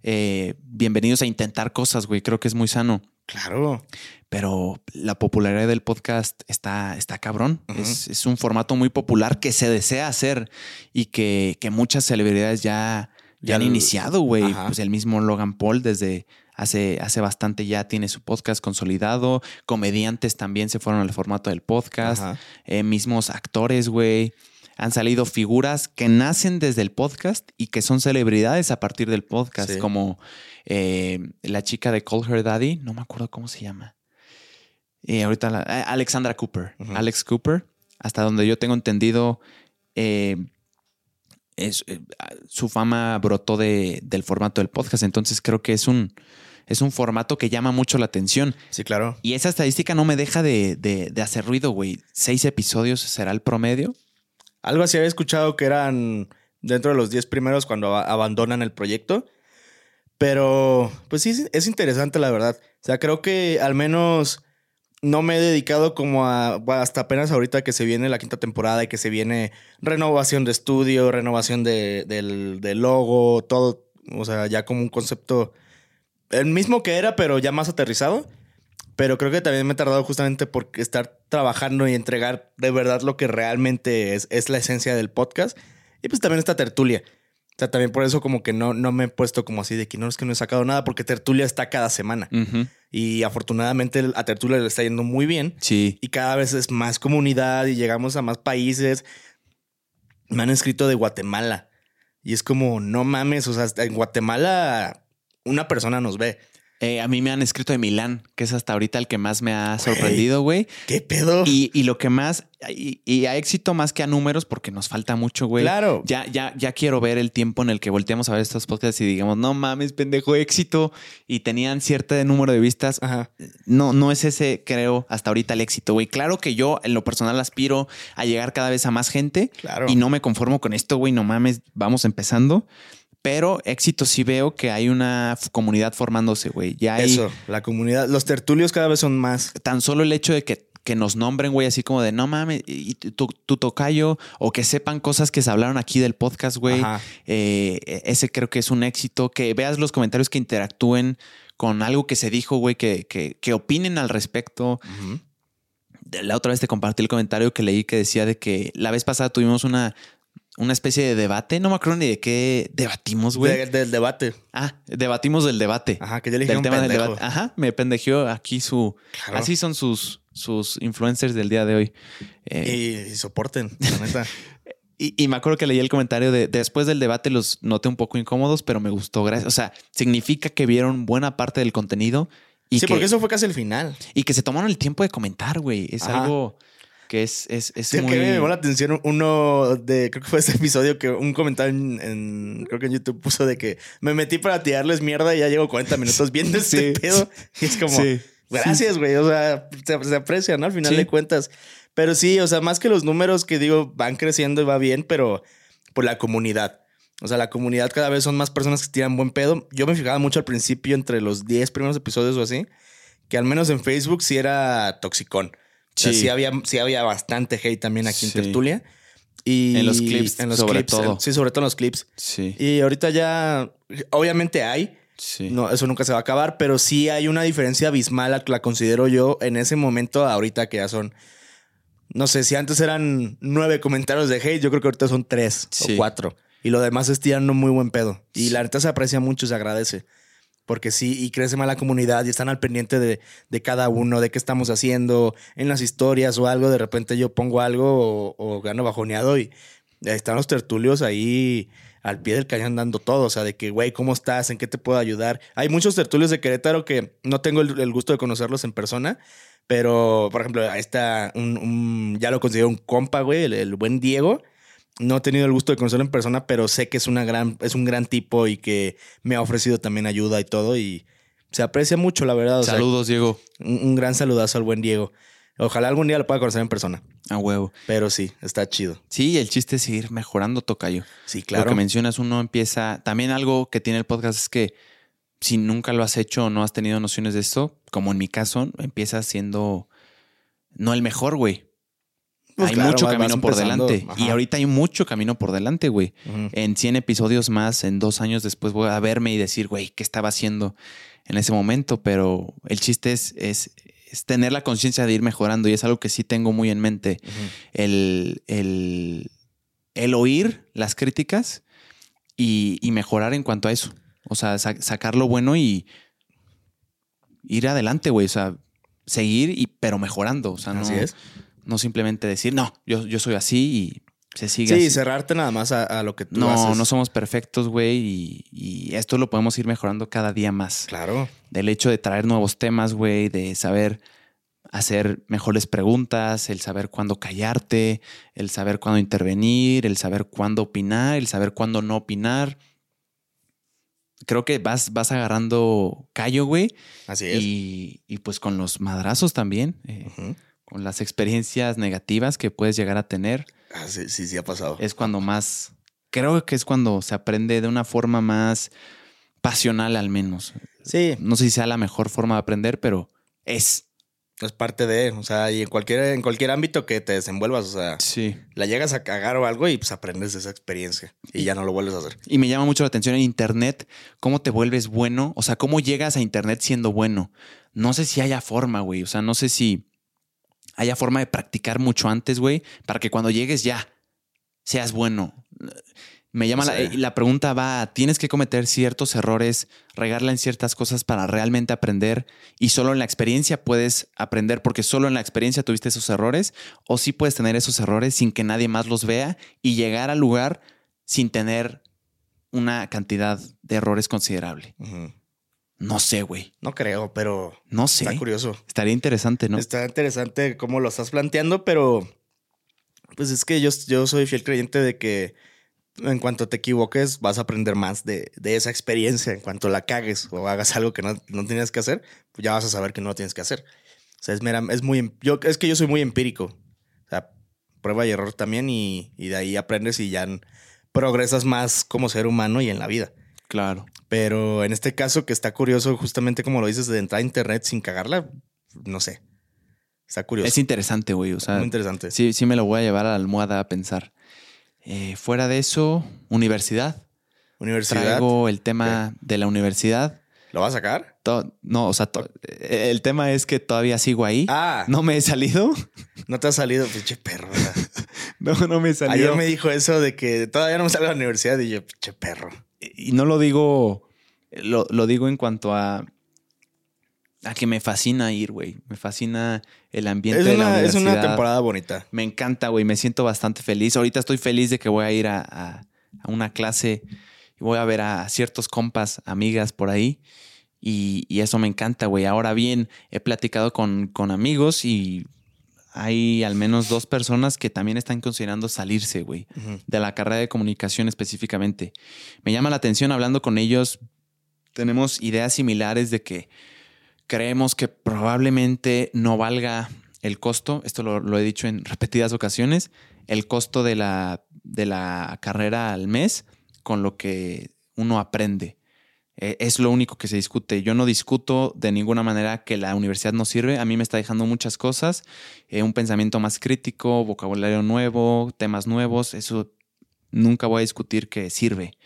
eh, bienvenidos a intentar cosas, güey. Creo que es muy sano Claro. pero la popularidad del podcast está, está cabrón. Es, es un formato muy popular que se desea hacer y que, que muchas celebridades ya, ya Ya han iniciado, güey. Pues el mismo Logan Paul desde hace, hace bastante ya tiene su podcast consolidado. Comediantes también se fueron al formato del podcast. Eh, mismos actores, güey. Han salido figuras que nacen desde el podcast y que son celebridades a partir del podcast, Sí. como eh, la chica de Call Her Daddy, no me acuerdo cómo se llama. Eh, ahorita la- eh, Alexandra Cooper. Alex Cooper, hasta donde yo tengo entendido, eh, es, su fama brotó de- del formato del podcast. Entonces creo que es un, es un formato que llama mucho la atención. Sí, claro. Y esa estadística no me deja de, de- de hacer ruido, güey. Seis episodios será el promedio. Algo así había escuchado que eran dentro de los 10 primeros cuando abandonan el proyecto. Pero, pues sí, es interesante la verdad. O sea, creo que al menos no me he dedicado como a hasta apenas ahorita que se viene la quinta temporada y que se viene renovación de estudio, renovación de, del, del logo, todo. O sea, ya como un concepto el mismo que era, pero ya más aterrizado. Pero creo que también me he tardado justamente por estar trabajando y entregar de verdad lo que realmente es, es la esencia del podcast. Y pues también esta tertulia. O sea, también por eso como que no, no me he puesto como así de que no es que no he sacado nada, porque tertulia está cada semana. Y afortunadamente a tertulia le está yendo muy bien. Sí. Y cada vez es más comunidad y llegamos a más países. Me han escrito de Guatemala. Y es como, no mames, o sea, en Guatemala una persona nos ve. Eh, a mí me han escrito de Milán, que es hasta ahorita el que más me ha sorprendido, güey. ¿Qué pedo? Y, y lo que más, y, y a éxito más que a números, porque nos falta mucho, güey. Claro. Ya, ya, ya quiero ver el tiempo en el que volteamos a ver estos podcasts y digamos, no mames, pendejo, éxito. Y tenían cierto número de vistas. Ajá. No, no es ese, creo, hasta ahorita el éxito, güey. Claro que yo, en lo personal, aspiro a llegar cada vez a más gente. Claro. Y no me conformo con esto, güey. No mames, vamos empezando. Pero éxito sí veo que hay una comunidad formándose, güey. Ya hay Eso, la comunidad, los tertulios cada vez son más. tan solo el hecho de que, que nos nombren, güey, así como de no mames, y tu, tu tocayo, o que sepan cosas que se hablaron aquí del podcast, güey. Eh, ese creo que es un éxito. Que veas los comentarios que interactúen con algo que se dijo, güey, que, que, que opinen al respecto. La otra vez te compartí el comentario que leí que decía de que la vez pasada tuvimos una una especie de debate. No me acuerdo ni de qué debatimos, güey. De- del debate. Ah, debatimos del debate. Ajá, que yo le dije del un tema del pendejo. debate. Ajá, me pendejeó aquí su. Claro. Así son sus, sus influencers del día de hoy. Eh, Y, y soporten, la neta. y, y me acuerdo que leí el comentario de después del debate los noté un poco incómodos, pero me gustó. Gracias. O sea, significa que vieron buena parte del contenido y, sí, que, porque eso fue casi el final. y que se tomaron el tiempo de comentar, güey. Es Ajá. algo que es, es, es Sí, muy. que me llamó la atención uno de, creo que fue ese episodio que un comentario en, en- creo que en YouTube puso de que me metí para tirarles mierda y ya llevo 40 minutos viendo este Sí. pedo. Y es como, Sí. gracias, güey. O sea, se, se aprecia, ¿no? Al final de cuentas. Pero sí, o sea, más que los números que digo, van creciendo y va bien, pero por la comunidad. O sea, la comunidad cada vez son más personas que tiran buen pedo. Yo me fijaba mucho al principio entre los 10 primeros episodios o así, que al menos en Facebook sí era toxicón. O sea, Sí. había, sí había bastante hate también aquí Sí. en Tertulia. Y En los clips, sobre todo. en- sí, sobre todo en los clips. Sí. Y ahorita ya, obviamente hay, Sí. no, eso nunca se va a acabar, pero sí hay una diferencia abismal, la, la considero yo en ese momento, ahorita que ya son, no sé, si antes eran nueve comentarios de hate, yo creo que ahorita son tres Sí. o cuatro. Y lo demás es tirando muy buen pedo. Y la neta se aprecia mucho, se agradece. Porque sí, y crece más la comunidad y están al pendiente de, de cada uno, de qué estamos haciendo en las historias o algo. De repente yo pongo algo o, gano bajoneado y están los tertulios ahí al pie del cañón dando todo. O sea, de que, güey, ¿cómo estás? ¿En qué te puedo ayudar? Hay muchos tertulios de Querétaro que no tengo el, gusto de conocerlos en persona. Pero, por ejemplo, ahí está un, ya lo considero un compa, güey, el buen Diego. No he tenido el gusto de conocerlo en persona, pero sé que es, una gran, es un gran tipo y que me ha ofrecido también ayuda y todo. Y se aprecia mucho, la verdad. O sea, Saludos, Diego. un, un gran saludazo al buen Diego. Ojalá algún día lo pueda conocer en persona. A huevo. Pero sí, está chido. Sí, el chiste es seguir mejorando, Tocayo. Sí, Lo claro. que mencionas, uno empieza. También algo que tiene el podcast es que si nunca lo has hecho o no has tenido nociones de esto, como en mi caso, empiezas siendo no el mejor, güey. Pues hay claro, mucho vas- camino vas por delante. Y ahorita hay mucho camino por delante, güey. En 100 episodios más, en dos años después voy a verme y decir, güey, ¿qué estaba haciendo en ese momento? Pero el chiste es, es, es tener la conciencia de ir mejorando y es algo que sí tengo muy en mente. El, el, el oír las críticas y, y mejorar en cuanto a eso. O sea, sa- sacar lo bueno y ir adelante, güey. O sea, seguir, y, pero mejorando. O sea, no, Así es. No simplemente decir, no, yo, yo soy así y se sigue Sí, así. cerrarte nada más a, a lo que tú No, haces. no somos perfectos, güey, y, y esto lo podemos ir mejorando cada día más. Claro. Del hecho de traer nuevos temas, güey, de saber hacer mejores preguntas, el saber cuándo callarte, el saber cuándo intervenir, el saber cuándo opinar, el saber cuándo no opinar. Creo que vas, vas agarrando callo, güey, Así es. y, y pues con los madrazos también, eh. Con las experiencias negativas que puedes llegar a tener Ah, sí, sí, sí ha pasado. es cuando más, creo que es cuando se aprende de una forma más pasional al menos. Sí, No sé si sea la mejor forma de aprender, pero es. es parte de, o sea, y en cualquier, en cualquier ámbito que te desenvuelvas, o sea, Sí. la llegas a cagar o algo y pues aprendes de esa experiencia y ya no lo vuelves a hacer. Y me llama mucho la atención en Internet, cómo te vuelves bueno, o sea, cómo llegas a Internet siendo bueno. No sé si haya forma, güey, o sea, no sé si haya forma de practicar mucho antes, güey, para que cuando llegues ya seas bueno. Me llama la, pregunta va, tienes que cometer ciertos errores, regarla en ciertas cosas para realmente aprender y solo en la experiencia puedes aprender porque solo en la experiencia tuviste esos errores o sí puedes tener esos errores sin que nadie más los vea y llegar al lugar sin tener una cantidad de errores considerable. No sé, güey. No creo, pero No sé. está curioso. Estaría interesante, ¿no? Está interesante cómo lo estás planteando, pero pues es que yo, yo soy fiel creyente de que en cuanto te equivoques vas a aprender más de, de esa experiencia. En cuanto la cagues o hagas algo que no, no tienes que hacer, pues ya vas a saber que no lo tienes que hacer. O sea, es, mera- es muy... em- Yo, es que yo soy muy empírico. O sea, prueba y error también y, y de ahí aprendes y ya progresas más como ser humano y en la vida. Claro. Pero en este caso que está curioso, justamente como lo dices, de entrar a internet sin cagarla, no sé. Está curioso. Es interesante, güey. O sea, Muy interesante. sí, sí me lo voy a llevar a la almohada a pensar. Eh, fuera de eso, universidad. Universidad. Traigo el tema de la universidad. ¿Lo vas a sacar? To- no, o sea, eh, el tema es que todavía sigo ahí. Ah, No me he salido. no te ha salido, pinche perro. no, no me salió. Ayer me dijo eso de que todavía no me salgo a la universidad y yo, pinche perro. Y no lo digo, lo, lo digo en cuanto a, a que me fascina ir, güey. Me fascina el ambiente Es de la una, es universidad. una temporada bonita. Me encanta, güey. Me siento bastante feliz. Ahorita estoy feliz de que voy a ir a, a- a una clase y voy a ver a ciertos compas, amigas por ahí. Y, y eso me encanta, güey. Ahora bien, he platicado con, con amigos y hay al menos dos personas que también están considerando salirse, güey, de la carrera de comunicación específicamente. Me llama la atención hablando con ellos. Tenemos ideas similares de que creemos que probablemente no valga el costo, esto lo, lo he dicho en repetidas ocasiones, el costo de la, de la carrera al mes con lo que uno aprende. Eh, es lo único que se discute. Yo no discuto de ninguna manera que la universidad no sirve. A mí me está dejando muchas cosas, eh, un pensamiento más crítico, vocabulario nuevo, temas nuevos. Eso nunca voy a discutir que sirve.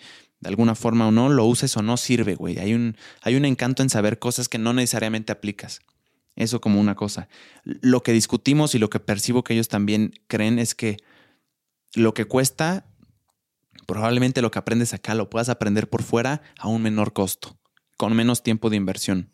De alguna forma o no, lo uses o no sirve, güey. Hay un, hay un encanto en saber cosas que no necesariamente aplicas. Eso como una cosa. Lo que discutimos y lo que percibo que ellos también creen es que lo que cuesta, probablemente lo que aprendes acá lo puedas aprender por fuera a un menor costo, con menos tiempo de inversión,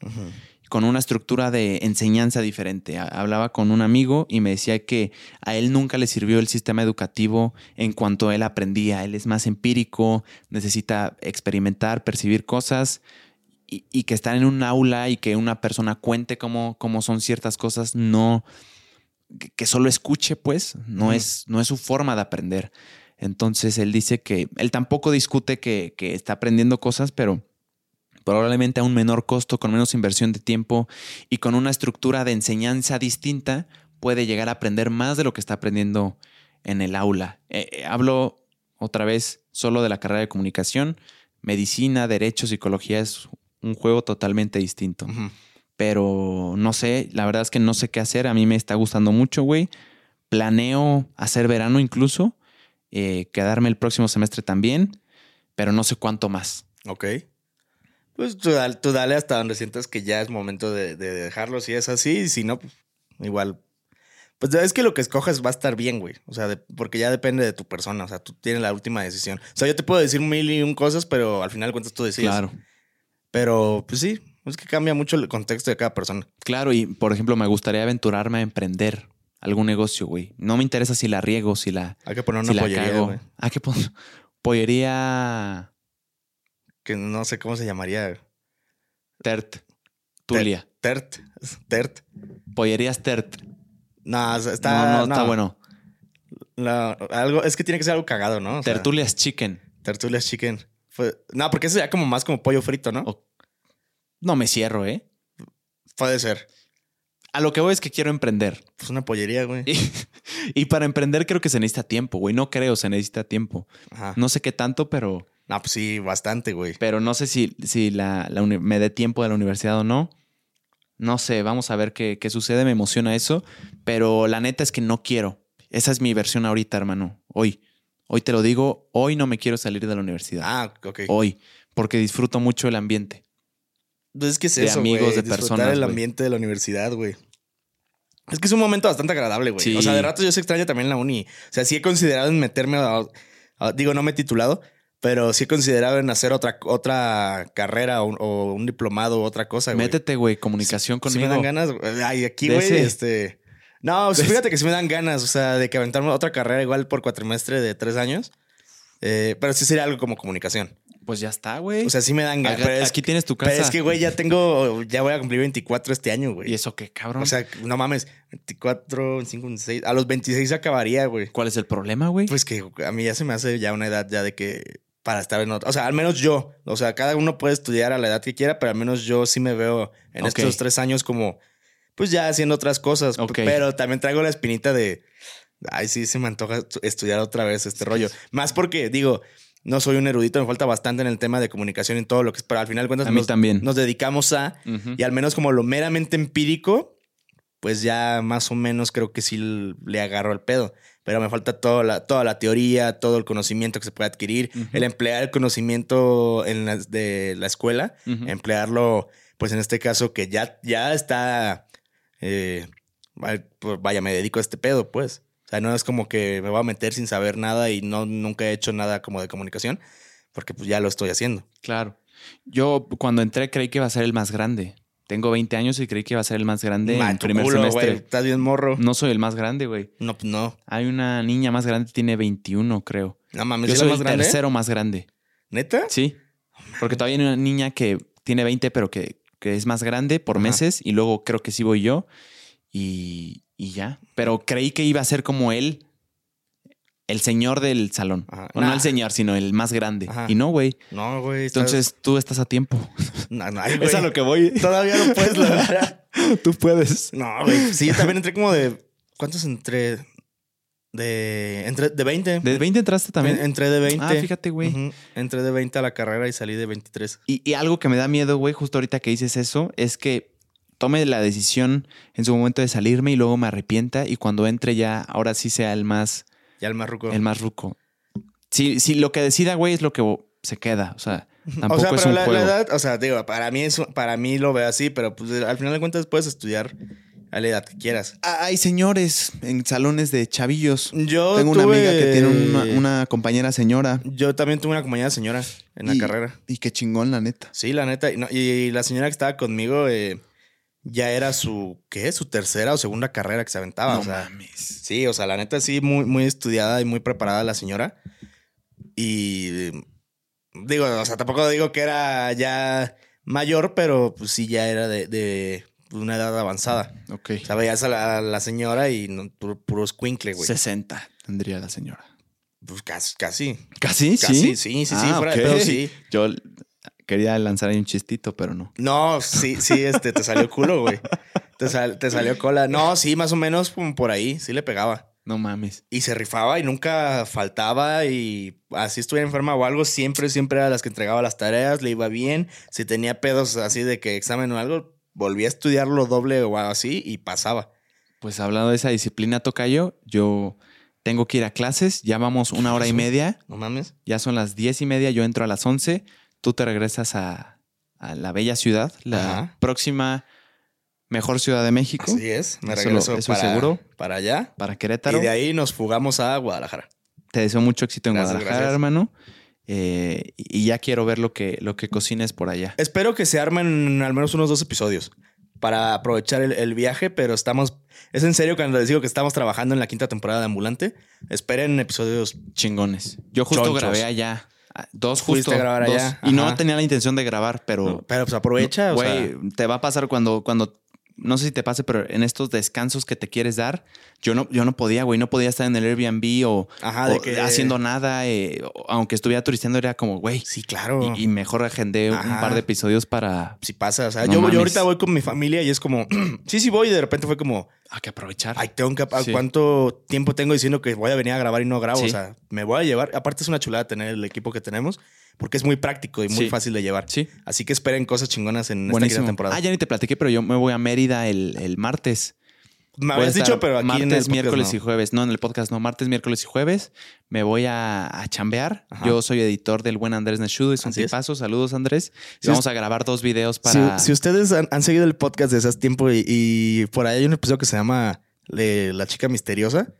con una estructura de enseñanza diferente. Ha- Hablaba con un amigo y me decía que a él nunca le sirvió el sistema educativo en cuanto él aprendía. Él es más empírico, necesita experimentar, percibir cosas y, y que estar en un aula y que una persona cuente cómo, cómo son ciertas cosas, no que, solo escuche, pues, no, es, no es su forma de aprender. Entonces él dice que él tampoco discute que, que está aprendiendo cosas, pero probablemente a un menor costo, con menos inversión de tiempo y con una estructura de enseñanza distinta, puede llegar a aprender más de lo que está aprendiendo en el aula. Eh, eh, hablo otra vez solo de la carrera de comunicación. Medicina, derecho, psicología es un juego totalmente distinto. Pero no sé, la verdad es que no sé qué hacer. A mí me está gustando mucho, güey. Planeo hacer verano incluso, eh, quedarme el próximo semestre también, pero no sé cuánto más. Ok. Pues tú, dale- tú dale hasta donde sientas que ya es momento de, de dejarlo. Si es así, y si no, pues, igual. Pues es que lo que escojas va a estar bien, güey. O sea, de- porque ya depende de tu persona. O sea, tú tienes la última decisión. O sea, yo te puedo decir mil y un cosas, pero al final de cuentas tú decides. Claro. Pero, pues sí, es que cambia mucho el contexto de cada persona. Claro, y por ejemplo, me gustaría aventurarme a emprender algún negocio, güey. No me interesa si la riego, si la, Hay que poner si una la pollería, güey. Ah, qué pon- pollería Que no sé cómo se llamaría. Tert. Tulia. Tert. Tert. Pollerías Tert. No, está. no, no, está bueno. La- algo, es que tiene que ser algo cagado, ¿no? O sea, Tertulias Chicken. Tertulias chicken. Fue- no, porque eso ya como más como pollo frito, ¿no? O- No me cierro, ¿eh? Puede ser. A lo que voy es que quiero emprender. Pues una pollería, güey. Y, y para emprender creo que se necesita tiempo, güey. No creo, se necesita tiempo. Ajá. No sé qué tanto, pero, No, pues sí, bastante, güey. pero no sé si, si la, me dé tiempo de la universidad o no. No sé, vamos a ver qué, qué sucede. Me emociona eso. Pero la neta es que no quiero. Esa es mi versión ahorita, hermano. Hoy. Hoy te lo digo. Hoy no me quiero salir de la universidad. Ah, ok. Hoy. Porque disfruto mucho el ambiente. Pues es que es de eso, amigos, de disfrutar personas, el ambiente de la universidad, güey. Es que es un momento bastante agradable, güey. Sí. O sea, de rato yo se extraña también la uni. O sea, sí he considerado en meterme a, a- digo, no me he titulado, pero sí he considerado en hacer otra, otra carrera o, un- o un diplomado o otra cosa, güey. Métete, güey. Comunicación Sí conmigo. me dan ganas. Ay, aquí, güey, este. No, sí, fíjate que sí me dan ganas, o sea, de que aventarme otra carrera igual por cuatrimestre de tres años. Eh, pero sí sería algo como comunicación. Pues ya está, güey. O sea, sí me dan ganas. Pero es- aquí tienes tu Pero casa. es que, güey, ya tengo, ya voy a cumplir 24 este año, güey. ¿Y eso qué, cabrón? O sea, no mames, 24, 25, 26. A los 26 acabaría, güey. ¿cuál es el problema, güey? Pues que a mí ya se me hace ya una edad ya de que para estar en otra. O sea, al menos yo. O sea, cada uno puede estudiar a la edad que quiera, pero al menos yo sí me veo en estos tres años como, pues ya haciendo otras cosas. Pero también traigo la espinita de, ay, sí, se me antoja estu- estudiar otra vez este rollo. Más porque, digo, no soy un erudito, me falta bastante en el tema de comunicación y todo lo que es, pero al final de cuentas A mí nos, también. nos dedicamos a, y al menos como lo meramente empírico, pues ya más o menos creo que sí le agarro al pedo. Pero me falta toda la, toda la teoría, todo el conocimiento que se puede adquirir, el emplear el conocimiento en de la escuela, emplearlo, pues en este caso que ya, ya está, eh, va- pues, vaya, me dedico a este pedo, pues. O sea, no es como que me voy a meter sin saber nada y no nunca he hecho nada como de comunicación, porque pues ya lo estoy haciendo. Claro. Yo cuando entré creí que iba a ser el más grande. Tengo 20 años y creí que iba a ser el más grande Ma, en primer culo, semestre. güey, Estás bien morro. No soy el más grande, güey. No, pues no. Hay una niña más grande, tiene 21, creo. No mames, Yo ¿es soy la el más grande? tercero más grande. ¿Neta? Sí. Porque todavía hay una niña que tiene 20, pero que, que es más grande por Ajá. meses. Y luego creo que sí voy yo. Y, y ya. Pero creí que iba a ser como él, el señor del salón. Ajá. O no el señor, sino el más grande. Ajá. Y no, güey. No, güey. estás- Entonces tú estás a tiempo. No, no, ay. Es a lo que voy. Todavía no puedes lograr. tú puedes. No, güey. Sí, yo también entré como de. ¿Cuántos entré? De. Entré de 20. ¿De 20 entraste también? En- Entré de 20. Ah, fíjate, güey. Ujú. Entré de 20 a la carrera y salí de 23. Y, y algo que me da miedo, güey, justo ahorita que dices eso, es que tome la decisión en su momento de salirme y luego me arrepienta y cuando entre ya, ahora sí sea el más, Ya el más ruco. el más ruco. Si, si lo que decida, güey, es lo que se queda. O sea, tampoco o sea, es pero un la, juego. la edad, o sea, digo, para mí, es, para mí lo veo así, pero pues al final de cuentas puedes estudiar a la edad que quieras. Ah, Hay señores en salones de chavillos. Yo Tengo una amiga que tiene una, una compañera señora. Yo también tuve una compañera señora en la Y- carrera. Y qué chingón, la neta. Sí, la neta. Y, no- y la señora que estaba conmigo eh, ya era su, ¿qué? Su tercera o segunda carrera que se aventaba. no o sea, mames. sí, o sea, la neta sí, muy, muy estudiada y muy preparada la señora. Y digo, o sea, tampoco digo que era ya mayor, pero pues sí ya era de, de una edad avanzada. Ok. O sea, veías a la, la señora y no, puro, puro escuincle, güey. 60 tendría la señora. Pues casi, casi. ¿Casi? Casi, ¿Sí? sí, sí, sí, Ah, fuera de ok. pedo, sí. Yo quería lanzar ahí un chistito, pero no. No, sí, sí, este, te salió culo, güey. Te, sal- te salió cola. No, sí, más o menos por ahí, sí le pegaba. No mames. Y se rifaba y nunca faltaba y así estuviera enferma o algo, siempre, siempre era las que entregaba las tareas, le iba bien. Si tenía pedos así de que examen o algo, volvía a estudiarlo doble o algo así y pasaba. Pues hablando de esa disciplina, Tocayo, yo tengo que ir a clases, ya vamos una hora y media, No mames. ya son las diez y media, yo entro a las once, tú te regresas a, a la bella ciudad, la Ajá. próxima mejor ciudad de México, Así es. Me Eso regreso lo- eso para, seguro. para allá. para Y Querétaro. de ahí nos fugamos a Guadalajara. Te deseo mucho éxito en Gracias, Guadalajara, gracias. hermano. eh, y ya quiero ver lo que, lo que cocines por allá. Espero que se armen al menos unos dos episodios para aprovechar el, el viaje, pero estamos. Es en serio cuando les digo que estamos trabajando en la quinta temporada de Ambulante. Esperen episodios. Chingones. Yo justo Chonchos. grabé allá. Dos justo. a grabar dos. allá, Y no tenía la intención de grabar, pero Pero pues aprovecha. o sea, Güey, te va a pasar cuando, cuando, no sé si te pase, pero en estos descansos que te quieres dar, yo no, yo no podía, güey, no podía estar en el Airbnb o, Ajá, de o que- haciendo nada, eh, aunque estuviera turisteando, era como, güey. sí, claro. Y, y mejor agendé un par de episodios para... si pasa. O sea, No yo, mames. yo ahorita voy con mi familia y es como, sí, sí voy. Y de repente fue como, Hay que aprovechar. ay, tengo que. Sí. ¿Cuánto tiempo tengo diciendo que voy a venir a grabar y no grabo? Sí. O sea, me voy a llevar. Aparte, es una chulada tener el equipo que tenemos porque es muy práctico y muy Sí. fácil de llevar. Sí, Así que esperen cosas chingonas en esta buenísimo. quinta temporada. Ah, ya ni te platiqué, pero yo me voy a Mérida el, el martes. Me habías dicho, pero aquí martes, en el podcast miércoles no. y jueves. No, en el podcast no. Martes, miércoles y jueves me voy a, a chambear. Ajá. Yo soy editor del buen Andrés Neshudo. Así es. tipazo. Saludos, Andrés. Y Si vamos a grabar dos videos para... Si, ustedes han, han seguido el podcast desde hace tiempo y, y por ahí hay un episodio que se llama La chica misteriosa,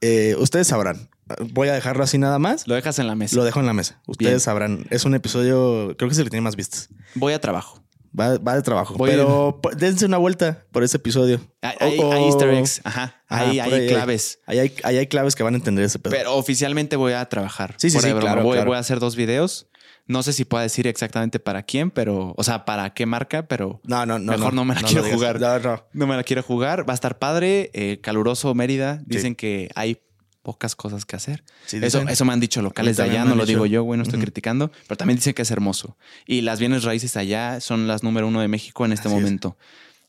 eh, ustedes sabrán. Voy a dejarlo así nada más. Lo dejas en la mesa. Lo dejo en la mesa. Ustedes Bien. sabrán. Es un episodio, creo que es el que tiene más vistas. Voy a trabajo. Va, va de trabajo. Voy pero po- dense una vuelta por ese episodio. Hay, hay- O- hay o- easter eggs. Ajá. Ajá, hay claves. Ahí hay, hay claves que van a entender ese pedo. Pero oficialmente voy a trabajar. Sí, sí, sí, claro, voy, claro. voy a hacer dos videos. No sé si puedo decir exactamente para quién, pero... O sea, para qué marca, pero... no, no, no. Mejor no me la quiero digas. jugar. No, no. No me la quiero jugar. Va a estar padre. eh, caluroso Mérida. Dicen que hay pocas cosas que hacer. Sí, Eso, eso me han dicho locales de allá, no lo dicho. digo yo, güey, no estoy criticando, pero también dicen que es hermoso. Y las bienes raíces allá son las número uno de México en este Así es. momento.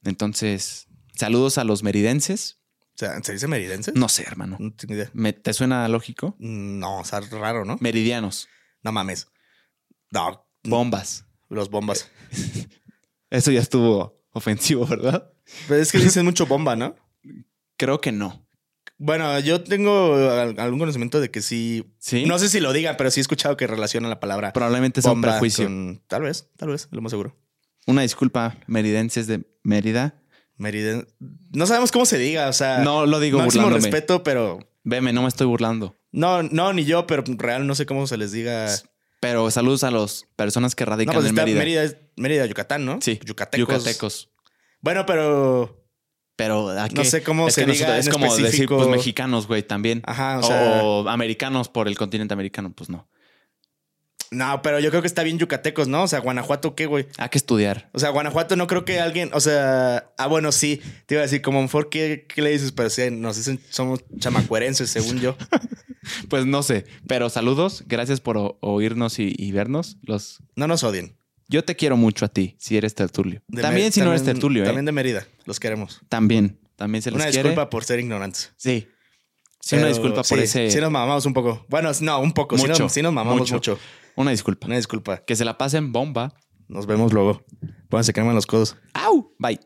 Entonces, saludos a los meridenses. O sea, ¿se dice meridense? No sé, hermano. No tengo idea. Me- ¿Te suena lógico? No, o sea, raro, ¿no? Meridianos, No mames. No, bombas. los bombas. Eso ya estuvo ofensivo, ¿verdad? Pero es que dicen mucho bomba, ¿no? Creo que no. Bueno, yo tengo al- algún conocimiento de que sí. ¿Sí? No sé si lo digan, pero sí he escuchado que relacionan la palabra Probablemente es un bomba prejuicio. con- Tal vez, tal vez, lo más seguro. Una disculpa, meridenses de Mérida. Meriden. No sabemos cómo se diga, o sea. No lo digo Máximo burlándome. respeto, pero Veme, no me estoy burlando. No, no, ni yo, pero real no sé cómo se les diga. Pero saludos a las personas que No, radican pues en está Mérida. Mérida. Mérida, Yucatán, ¿no? Sí, Yucatecos. Yucatecos. Bueno, pero. Pero ¿a No qué? sé cómo es se que diga nosotros- en Es como decir, pues mexicanos, güey, también. Ajá, o sea. o americanos por el continente americano, pues no. No, pero yo creo que está bien Yucatecos, ¿no? O sea, Guanajuato, ¿qué, güey? Hay que estudiar. O sea, Guanajuato no creo que alguien, o sea, ah, bueno, sí, te iba a decir, como mejor, ¿qué, qué le dices? Pero sí, nos dicen, somos chamacuerenses, según yo. Pues no sé. Pero saludos. Gracias por oírnos y, y vernos. Los... No nos odien. Yo te quiero mucho a ti, si eres tertulio. De también si no eres tertulio, ¿eh? También de Mérida, los queremos. También. También se les Una quiere. disculpa por ser ignorantes. Sí. Sí, una disculpa por sí, ese... Sí nos mamamos un poco. Bueno, no, un poco. Sí Mucho, nos, sí nos mamamos mucho. mucho. Una disculpa. Una disculpa. Que se la pasen bomba. Nos vemos luego. Pónganse crema en los codos. ¡Au! Bye.